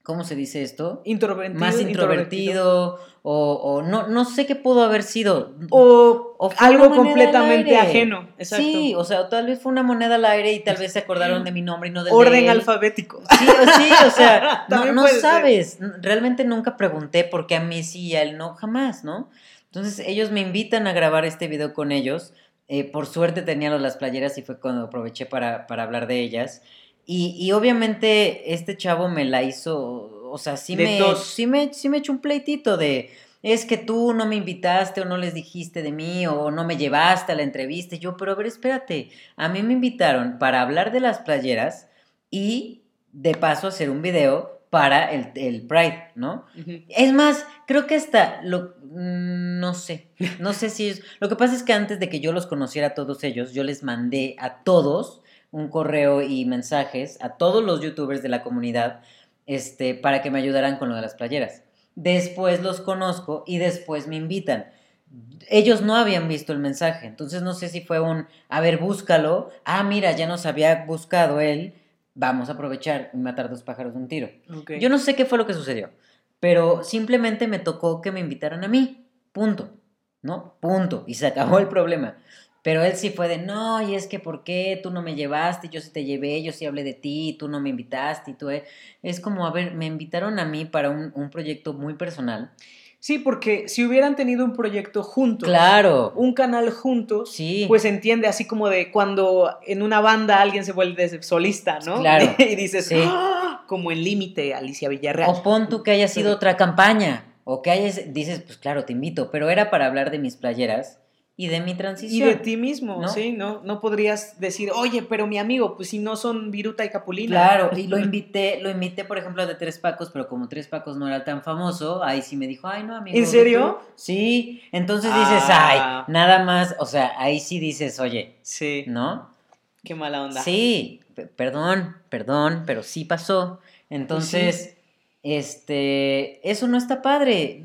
¿cómo se dice esto? Introvertido. Más introvertido, o, no, no sé qué pudo haber sido. O, algo completamente ajeno. Exacto. Sí, o sea, tal vez fue una moneda al aire y tal vez se acordaron de mi nombre y no del Orden alfabético. Sí, sí, o sea, no, sabes. Realmente nunca pregunté por qué a mí sí y a él no, jamás, ¿no? Entonces ellos me invitan a grabar este video con ellos. Eh, por suerte tenía las playeras y fue cuando aproveché para, para hablar de ellas. Y, obviamente este chavo me la hizo, o sea, sí me, sí me, sí me echó un pleitito de, es que tú no me invitaste o no les dijiste de mí o no me llevaste a la entrevista. yo, pero a ver, espérate, a mí me invitaron para hablar de las playeras y de paso hacer un video para el, el Pride, ¿no? Es más, creo que hasta lo, mm, no sé, no sé si es, lo que pasa es que antes de que yo los conociera a todos ellos, yo les mandé a todos un correo y mensajes a todos los youtubers de la comunidad este, para que me ayudaran con lo de las playeras. Después los conozco y después me invitan. Ellos no habían visto el mensaje, entonces no sé si fue un, a ver, búscalo. Ah, mira, ya nos había buscado él, vamos a aprovechar y matar dos pájaros de un tiro. Yo no sé qué fue lo que sucedió, pero simplemente me tocó que me invitaran a mí, punto, ¿no? Punto, y se acabó el problema. Pero él sí fue de, no, y es que ¿por qué tú no me llevaste? Yo sí te llevé, yo sí hablé de ti, tú no me invitaste, y tú... eh". Es como, a ver, me invitaron a mí para un, un proyecto muy personal. Sí, porque si hubieran tenido un proyecto juntos, Claro. un canal juntos, Sí. pues entiende así como de cuando en una banda alguien se vuelve solista, ¿no? Claro. y dices, Sí. "Ah", como en límite, Alicia Villarreal. O pon tú que haya sido otra campaña. O que hayas, dices, pues claro, te invito. Pero era para hablar de mis playeras y de mi Y transición. de ti mismo, ¿no? ¿sí? ¿no? No podrías decir, oye, pero mi amigo, pues si no son Viruta y Capulina. Claro, y lo invité, lo invité, por ejemplo, a de Tres Pacos, pero como Tres Pacos no era tan famoso, ahí sí me dijo, ay, no, amigo. ¿En serio? tú". Sí, entonces dices, Ah. ay, nada más, o sea, ahí sí dices, oye, Sí, ¿no? qué mala onda. Sí, pe- perdón, perdón, pero sí pasó. Entonces, este, eso no está padre.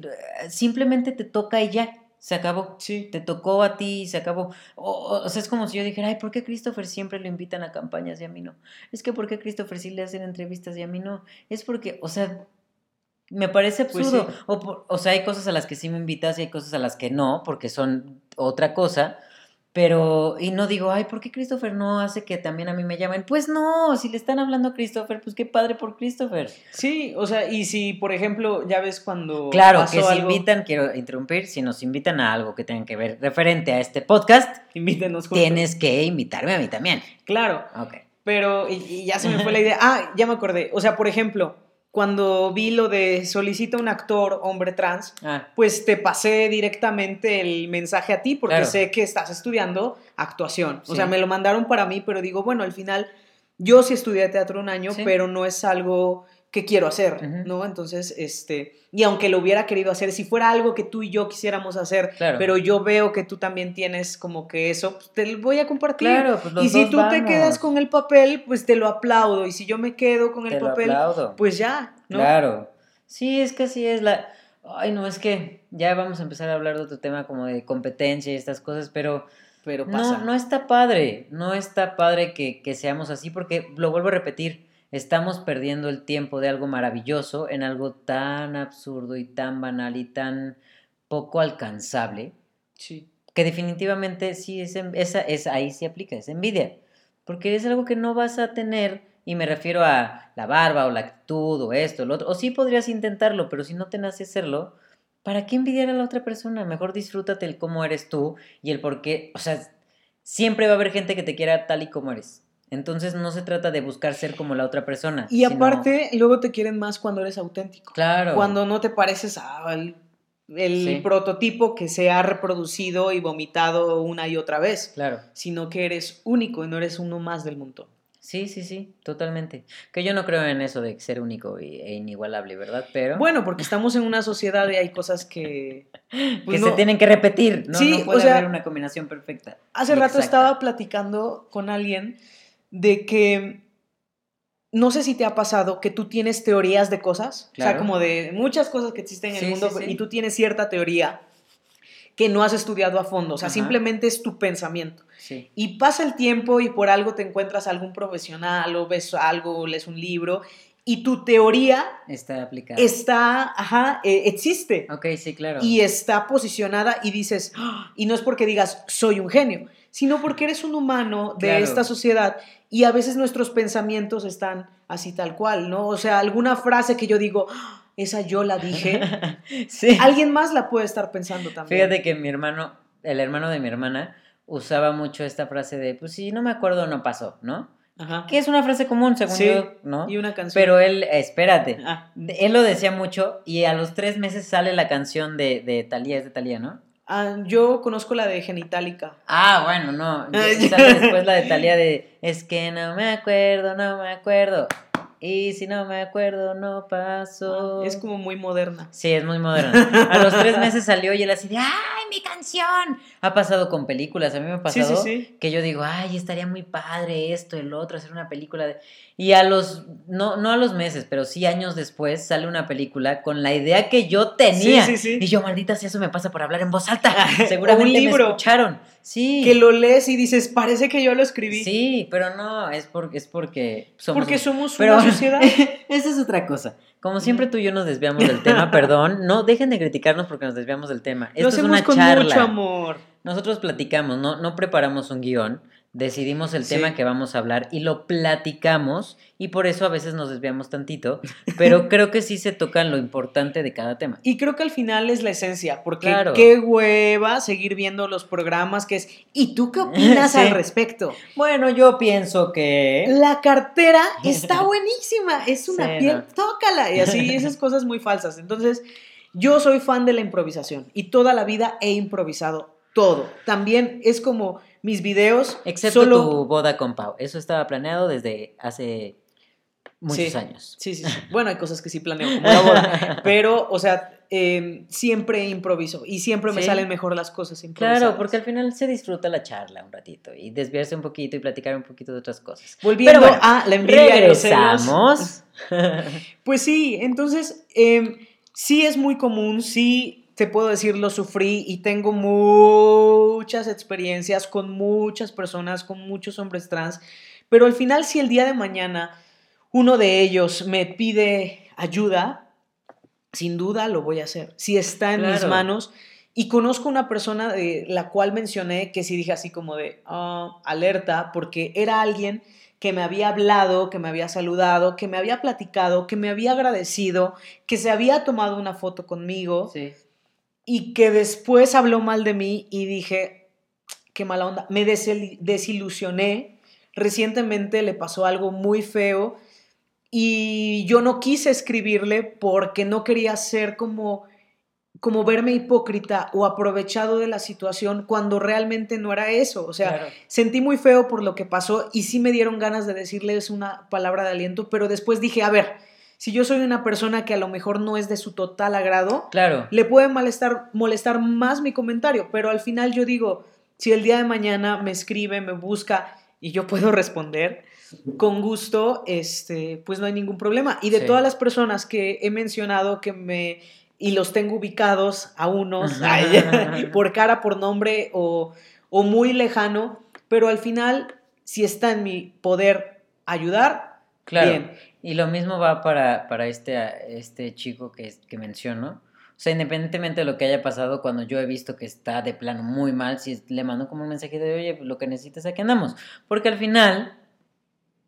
Simplemente te toca y ya, se acabó. Sí. Te tocó a ti y se acabó. O, o- sea, es como si yo dijera, ay, ¿por qué a Christopher siempre lo invitan a campañas y a mí no? Es que ¿por qué a Christopher sí le hacen entrevistas y a mí no? Es porque, o sea, me parece Pues absurdo. sí. o, por- o sea, hay cosas a las que sí me invitas y hay cosas a las que no, porque son otra cosa. Pero, y no digo, ay, ¿por qué Christopher no hace que también a mí me llamen? Pues no, si le están hablando a Christopher, pues qué padre por Christopher. Sí, o sea, y si, por ejemplo, ya ves cuando. Claro, pasó que si algo, invitan, quiero interrumpir, si nos invitan a algo que tenga que ver referente a este podcast, Invítenos juntos. tienes que invitarme a mí también. Claro, Ok. pero y, y ya se me fue la idea. Ah, ya me acordé. O sea, por ejemplo, cuando vi lo de solicita un actor hombre trans, Ah, pues te pasé directamente el mensaje a ti porque Claro. sé que estás estudiando actuación. O sea, me lo mandaron para mí, pero digo, bueno, al final yo sí estudié teatro un año, Sí. pero no es algo que quiero hacer. ¿no? Entonces, este, y aunque lo hubiera querido hacer, si fuera algo que tú y yo quisiéramos hacer, Claro. pero yo veo que tú también tienes como que eso, pues te lo voy a compartir. claro, pues los y si dos tú te quedas con el papel, pues te lo aplaudo. Y si yo me quedo con el Te papel, aplaudo. pues ya, ¿no? Claro. Sí, es que así es la... Ay, no, es que ya vamos a empezar a hablar de otro tema como de competencia y estas cosas, pero Pero pasa. no, no está padre, no está padre que, que seamos así porque, lo vuelvo a repetir, estamos perdiendo el tiempo de algo maravilloso en algo tan absurdo y tan banal y tan poco alcanzable Sí. que definitivamente sí es, en- esa, es ahí sí aplica, es envidia, porque es algo que no vas a tener y me refiero a la barba o la actitud o esto, lo otro, o sí podrías intentarlo, pero si no te nace hacerlo, ¿para qué envidiar a la otra persona? Mejor disfrútate el cómo eres tú y el por qué, o sea, siempre va a haber gente que te quiera tal y como eres. Entonces no se trata de buscar ser como la otra persona. Y sino- aparte, luego te quieren más cuando eres auténtico. claro. Cuando no te pareces al el Sí. prototipo que se ha reproducido y vomitado una y otra vez, Claro. sino que eres único y no eres uno más del mundo. Sí, sí, sí, totalmente. Que yo no creo en eso de ser único e inigualable, ¿verdad? Pero Bueno, porque estamos en una sociedad y hay cosas que... que pues, se no- tienen que repetir. No, Sí, no puede o sea, haber una combinación perfecta. Hace rato exacta. estaba platicando con alguien de que no sé si te ha pasado que tú tienes teorías de cosas, o sea, Claro. como de muchas cosas que existen en Sí, el mundo sí, sí. y tú tienes cierta teoría que no has estudiado a fondo, o sea, Ajá. simplemente es tu pensamiento. Y pasa el tiempo y por algo te encuentras a algún profesional o ves algo, lees un libro y tu teoría Está aplicado. está, ajá, eh, existe Ok, sí, claro. y está posicionada y dices, "Ah", y no es porque digas soy un genio, sino porque eres un humano de Claro. esta sociedad y a veces nuestros pensamientos están así tal cual, ¿no? O sea, alguna frase que yo digo, "Ah, esa yo la dije, sí. alguien más la puede estar pensando también. Fíjate que mi hermano, el hermano de mi hermana, usaba mucho esta frase de, pues si no me acuerdo, no pasó, ¿no? Ajá. Que es una frase común, según Sí, yo, ¿no? Y una canción. Pero él, espérate, Ah, él lo decía mucho y a los tres meses sale la canción de, de Talía, es de Talía, ¿no? Ah, yo conozco la de Genitalica. Ah, bueno, no. ya Sale después la de Talía de Es que no me acuerdo, no me acuerdo. Y si no me acuerdo, no pasó. Ah, Es como muy moderna. Sí, es muy moderna. A los tres meses salió y él así de ¡Ay, mi canción! Ha pasado con películas. A mí me ha pasado sí, sí. que yo digo, ay, estaría muy padre esto, el otro, hacer una película. De... Y a los, no, no a los meses, pero sí años después sale una película con la idea que yo tenía. Y yo, maldita sea, eso me pasa por hablar en voz alta. Seguramente un libro. me escucharon. Sí. que lo lees y dices, parece que yo lo escribí. Sí, pero no, es porque, es porque somos... Porque somos Pero una sociedad. esa es otra cosa. Como siempre tú y yo nos desviamos del tema, perdón, no dejen de criticarnos porque nos desviamos del tema. lo Esto es una con charla. mucho amor. Nosotros platicamos, no, no preparamos un guion, decidimos el Sí. tema que vamos a hablar y lo platicamos y por eso a veces nos desviamos tantito, pero creo que sí se tocan lo importante de cada tema. Y creo que al final es la esencia, porque Claro. qué hueva seguir viendo los programas que es, ¿y tú qué opinas Sí. al respecto? Bueno, yo pienso que... La cartera está buenísima, es una Sí, piel, no. tócala, y así, esas cosas muy falsas. Entonces, yo soy fan de la improvisación y toda la vida he improvisado todo. También es como mis videos, Excepto solo... tu boda con Pau. Eso estaba planeado desde hace muchos Sí. años. Sí, sí, sí. Bueno, hay cosas que sí planeo, como la boda. Pero, o sea, eh, siempre improviso y siempre me Sí. salen mejor las cosas improvisadas. Claro, porque al final se disfruta la charla un ratito y desviarse un poquito y platicar un poquito de otras cosas. Volviendo bueno, a la envidia los. Regresamos. Pues sí, entonces em, sí es muy común, sí te puedo decir lo sufrí y tengo muchas experiencias con muchas personas, con muchos hombres trans, pero al final si el día de mañana uno de ellos me pide ayuda, sin duda lo voy a hacer. Si está en mis manos y conozco una persona de la cual mencioné que sí dije así como de "Ah, alerta, porque era alguien que me había hablado, que me había saludado, que me había platicado, que me había agradecido, que se había tomado una foto conmigo Sí. Y que después habló mal de mí y dije, qué mala onda, me desil- desilusioné, recientemente le pasó algo muy feo y yo no quise escribirle porque no quería ser como como verme hipócrita o aprovechado de la situación cuando realmente no era eso, o sea, Claro. sentí muy feo por lo que pasó y sí me dieron ganas de decirles una palabra de aliento, pero después dije, a ver, si yo soy una persona que a lo mejor no es de su total agrado, Claro. le puede molestar, molestar más mi comentario, pero al final yo digo, si el día de mañana me escribe, me busca y yo puedo responder con gusto, este, pues no hay ningún problema. Y de Sí. todas las personas que he mencionado que me y los tengo ubicados a unos ay, por cara, por nombre o, o muy lejano, pero al final, si está en mi poder ayudar, Claro. bien. Y lo mismo va para, para este, este chico que, que menciono. O sea, independientemente de lo que haya pasado, cuando yo he visto que está de plano muy mal, si le mando como un mensaje de, oye, pues, lo que necesitas, aquí andamos. Porque al final,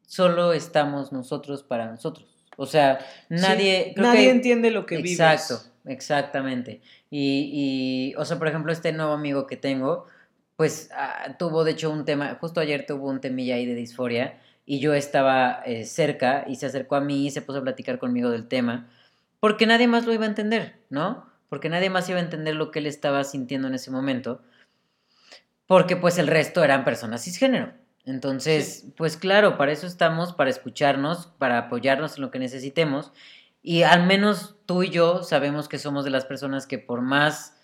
solo estamos nosotros para nosotros. O sea, nadie... Sí, creo nadie que- entiende lo que vives. Exacto, exactamente. Y, y, o sea, por ejemplo, este nuevo amigo que tengo, pues ah, tuvo de hecho un tema, justo ayer tuvo un temilla ahí de disforia y yo estaba eh, cerca y se acercó a mí y se puso a platicar conmigo del tema, porque nadie más lo iba a entender, ¿no? Porque nadie más iba a entender lo que él estaba sintiendo en ese momento, porque pues el resto eran personas cisgénero. Entonces, pues claro, para eso estamos, para escucharnos, para apoyarnos en lo que necesitemos. Y al menos tú y yo sabemos que somos de las personas que por más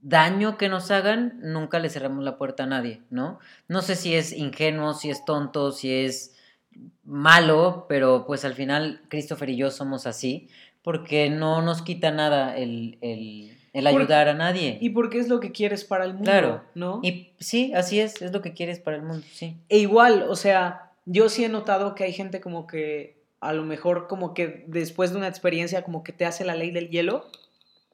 daño que nos hagan, nunca le cerramos la puerta a nadie, ¿no? No sé si es ingenuo, si es tonto, si es malo, pero pues al final Christopher y yo somos así, porque no nos quita nada el, el, el ayudar a nadie. Y porque es lo que quieres para el mundo, Claro. ¿no? Y sí, así es, es lo que quieres para el mundo, sí. E igual, o sea, yo sí he notado que hay gente como que a lo mejor como que después de una experiencia como que te hace la ley del hielo.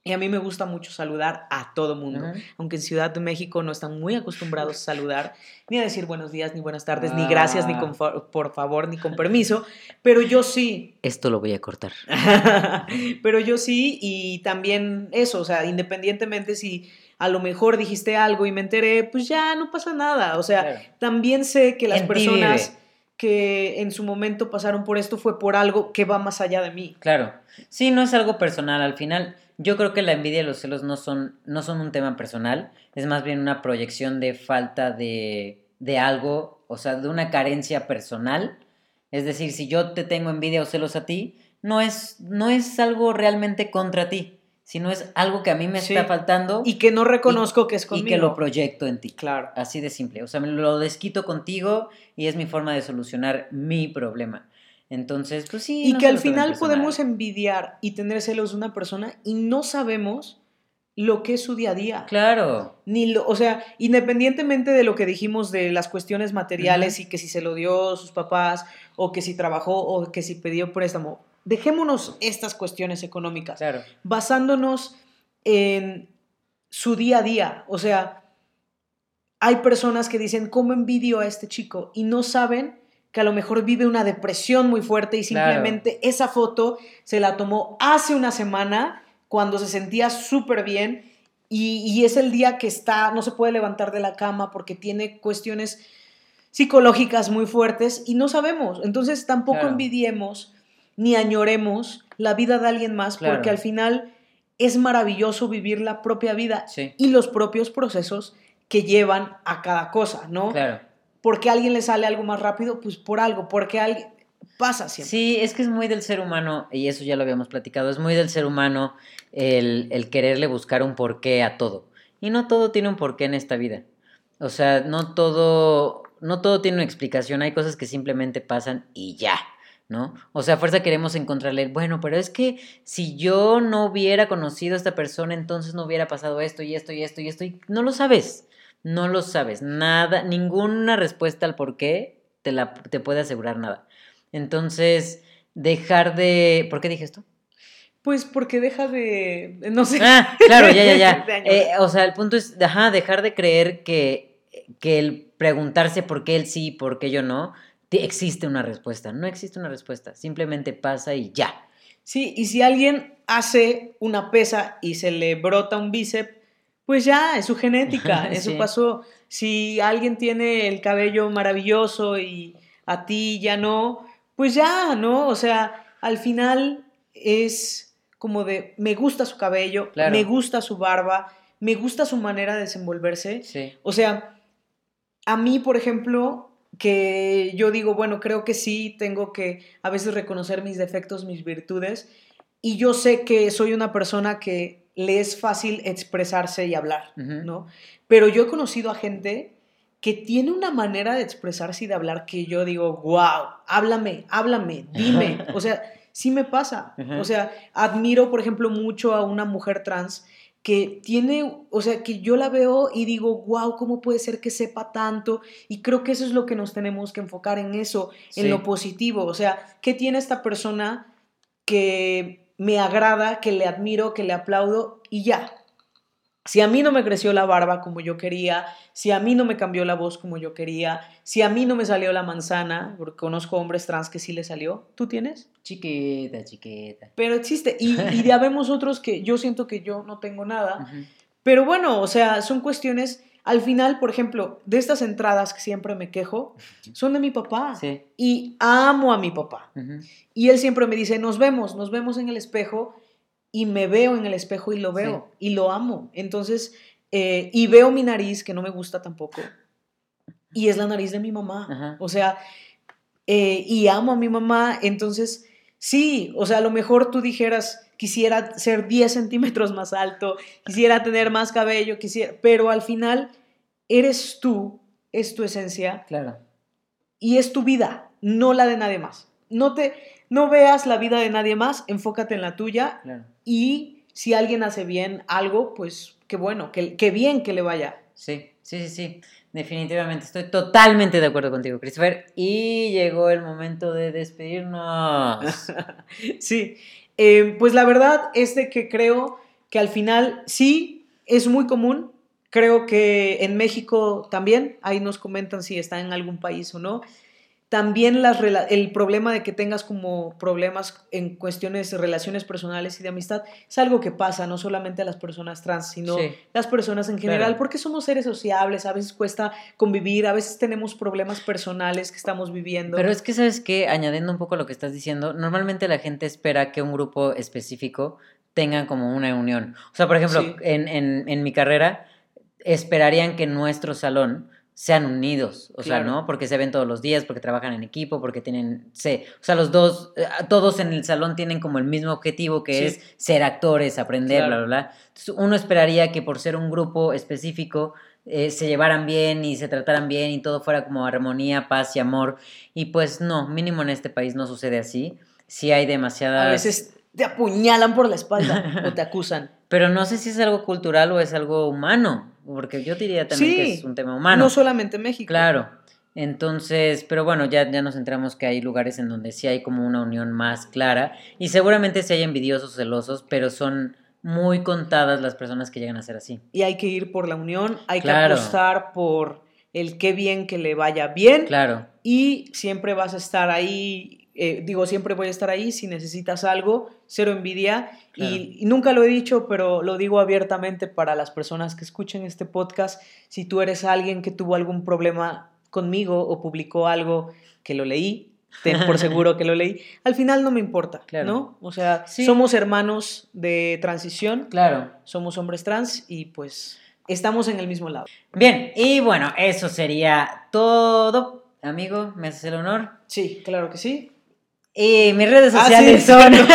Y a mí me gusta mucho saludar a todo mundo. Aunque en Ciudad de México no están muy acostumbrados a saludar, ni a decir buenos días, ni buenas tardes, ni gracias, ni Ah. con fa- por favor, ni con permiso. Pero yo sí, Esto lo voy a cortar. pero yo sí, y también eso, o sea, independientemente si a lo mejor dijiste algo y me enteré, pues ya no pasa nada. O sea, Claro. también sé que las En personas que en su momento pasaron por esto fue por algo que va más allá de mí. Claro. Sí, no es algo personal. Al final, yo creo que la envidia y los celos no son, no son un tema personal. Es más bien una proyección de falta de, de algo, o sea, de una carencia personal. Es decir, si yo te tengo envidia o celos a ti, no es, no es algo realmente contra ti, sino es algo que a mí me Sí. está faltando Y que no reconozco que es y conmigo. que lo proyecto en ti. Claro. Así de simple. O sea, me lo desquito contigo y es mi forma de solucionar mi problema. Entonces, pues sí. Y no que al final podemos envidiar y tener celos de una persona y no sabemos lo que es su día a día. Claro. Ni lo, o sea, independientemente de lo que dijimos de las cuestiones materiales y que si se lo dio sus papás o que si trabajó o que si pidió préstamo, dejémonos estas cuestiones económicas. Claro. Basándonos en su día a día. O sea, hay personas que dicen, ¿cómo envidio a este chico? Y no saben que a lo mejor vive una depresión muy fuerte y Claro. simplemente esa foto se la tomó hace una semana cuando se sentía súper bien y, y es el día que está, no se puede levantar de la cama porque tiene cuestiones psicológicas muy fuertes y no sabemos. Entonces tampoco Claro. envidiemos ni añoremos la vida de alguien más Claro. porque al final es maravilloso vivir la propia vida Sí. y los propios procesos que llevan a cada cosa, ¿no? Claro. Porque a alguien le sale algo más rápido, pues por algo, porque alguien pasa siempre. Sí, es que es muy del ser humano, y eso ya lo habíamos platicado, es muy del ser humano el, el quererle buscar un porqué a todo. Y no todo tiene un porqué en esta vida. O sea, no todo, no todo tiene una explicación, hay cosas que simplemente pasan y ya. ¿No? O sea, a fuerza queremos encontrarle, bueno, pero es que si yo no hubiera conocido a esta persona, entonces no hubiera pasado esto y esto y esto y esto, y no lo sabes, no lo sabes, nada, ninguna respuesta al por qué te, la, te puede asegurar nada. Entonces, dejar de... ¿Por qué dije esto? Pues porque deja de. No sé. Ah, claro, ya, ya, ya. Eh, o sea, el punto es, ajá, dejar de creer que, que el preguntarse por qué él sí, por qué yo no, te- existe una respuesta. No existe una respuesta, simplemente pasa y ya. Sí, y si alguien hace una pesa y se le brota un bíceps, pues ya, es su genética, eso Sí. pasó. Si alguien tiene el cabello maravilloso y a ti ya no, pues ya, ¿no? O sea, al final es como de, me gusta su cabello, Claro. me gusta su barba, me gusta su manera de desenvolverse. Sí. O sea, a mí, por ejemplo, que yo digo, bueno, creo que sí, tengo que a veces reconocer mis defectos, mis virtudes, y yo sé que soy una persona que le es fácil expresarse y hablar. ¿no? Pero yo he conocido a gente que tiene una manera de expresarse y de hablar que yo digo, wow, háblame, háblame, dime. O sea, sí me pasa. O sea, admiro, por ejemplo, mucho a una mujer trans que tiene, o sea, que yo la veo y digo, wow, ¿cómo puede ser que sepa tanto? Y creo que eso es lo que nos tenemos que enfocar en eso, en Sí. lo positivo. O sea, ¿qué tiene esta persona que me agrada, que le admiro, que le aplaudo y ya? Si a mí no me creció la barba como yo quería, si a mí no me cambió la voz como yo quería, si a mí no me salió la manzana, porque conozco hombres trans que sí le salió, ¿tú tienes? Chiquita, chiquita. Pero existe. Y, y ya vemos otros que yo siento que yo no tengo nada. Pero bueno, o sea, son cuestiones. Al final, por ejemplo, de estas entradas que siempre me quejo, son de mi papá. Sí. Y amo a mi papá. Y él siempre me dice, nos vemos, nos vemos en el espejo. Y me veo en el espejo y lo veo. Y lo amo. Entonces, eh, y veo mi nariz, que no me gusta tampoco. Y es la nariz de mi mamá. O sea, eh, y amo a mi mamá. Entonces, sí, o sea, a lo mejor tú dijeras, quisiera ser 10 centímetros más alto, quisiera tener más cabello, quisiera, pero al final eres tú, es tu esencia Claro. y es tu vida, no la de nadie más. No te, no veas la vida de nadie más, enfócate en la tuya Claro. y si alguien hace bien algo, pues qué bueno, que, que bien que le vaya. Sí, sí, sí, sí. Definitivamente. Estoy totalmente de acuerdo contigo, Christopher. Y llegó el momento de despedirnos. Sí, eh, pues la verdad es de que creo que al final sí es muy común. Creo que en México también, ahí nos comentan si está en algún país o no. También las el problema de que tengas como problemas en cuestiones de relaciones personales y de amistad es algo que pasa no solamente a las personas trans, sino Sí. las personas en general, Claro. porque somos seres sociables, a veces cuesta convivir, a veces tenemos problemas personales que estamos viviendo. Pero es que, ¿sabes qué? Añadiendo un poco lo que estás diciendo, normalmente la gente espera que un grupo específico tenga como una unión. O sea, por ejemplo, Sí. en, en- en mi carrera, esperarían que nuestro salón sean unidos, o sea. ¿no? Porque se ven todos los días, porque trabajan en equipo, porque tienen, se, o sea, los dos, eh, todos en el salón tienen como el mismo objetivo que Sí. es ser actores, aprender, Claro. bla, bla, bla. Entonces, uno esperaría que por ser un grupo específico eh, se llevaran bien y se trataran bien y todo fuera como armonía, paz y amor. Y pues no, mínimo en este país no sucede así. Sí hay demasiadas... A veces te apuñalan por la espalda o te acusan. Pero no sé si es algo cultural o es algo humano, porque yo diría también que es un tema humano. No solamente México. Claro. Entonces, pero bueno, ya, ya nos enteramos que hay lugares en donde sí hay como una unión más clara y seguramente sí hay envidiosos, celosos, pero son muy contadas las personas que llegan a ser así. Y hay que ir por la unión, hay Claro. que apostar por el qué bien que le vaya bien. Claro, Y siempre vas a estar ahí, eh, digo, siempre voy a estar ahí si necesitas algo, cero envidia. Claro. Y, y nunca lo he dicho, pero lo digo abiertamente para las personas que escuchen este podcast. Si tú eres alguien que tuvo algún problema conmigo o publicó algo que lo leí, ten por seguro que lo leí, al final no me importa, Claro. ¿no? O sea, Sí. somos hermanos de transición, claro. somos hombres trans y pues estamos en el mismo lado. Bien, y bueno, eso sería todo. Amigo, ¿me haces el honor? Sí, claro que sí. Y mis redes Ah, sociales sí, son... cierto.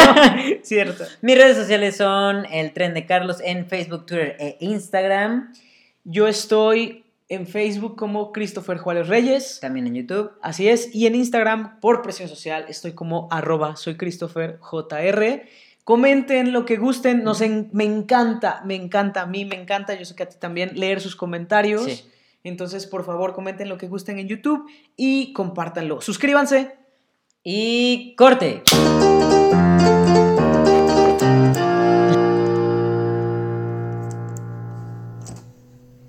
Cierto. mis redes sociales son el tren de Carlos en Facebook, Twitter e Instagram. Yo estoy en Facebook como Christopher Juárez Reyes, También en YouTube. así es, y en Instagram por presión social estoy como arroba soy Christopher JR. Comenten lo que gusten, nos en- me encanta, me encanta, a mí me encanta, yo sé que a ti también, leer sus comentarios. Sí. Entonces, por favor, comenten lo que gusten en YouTube y compártanlo. Suscríbanse. Y corte.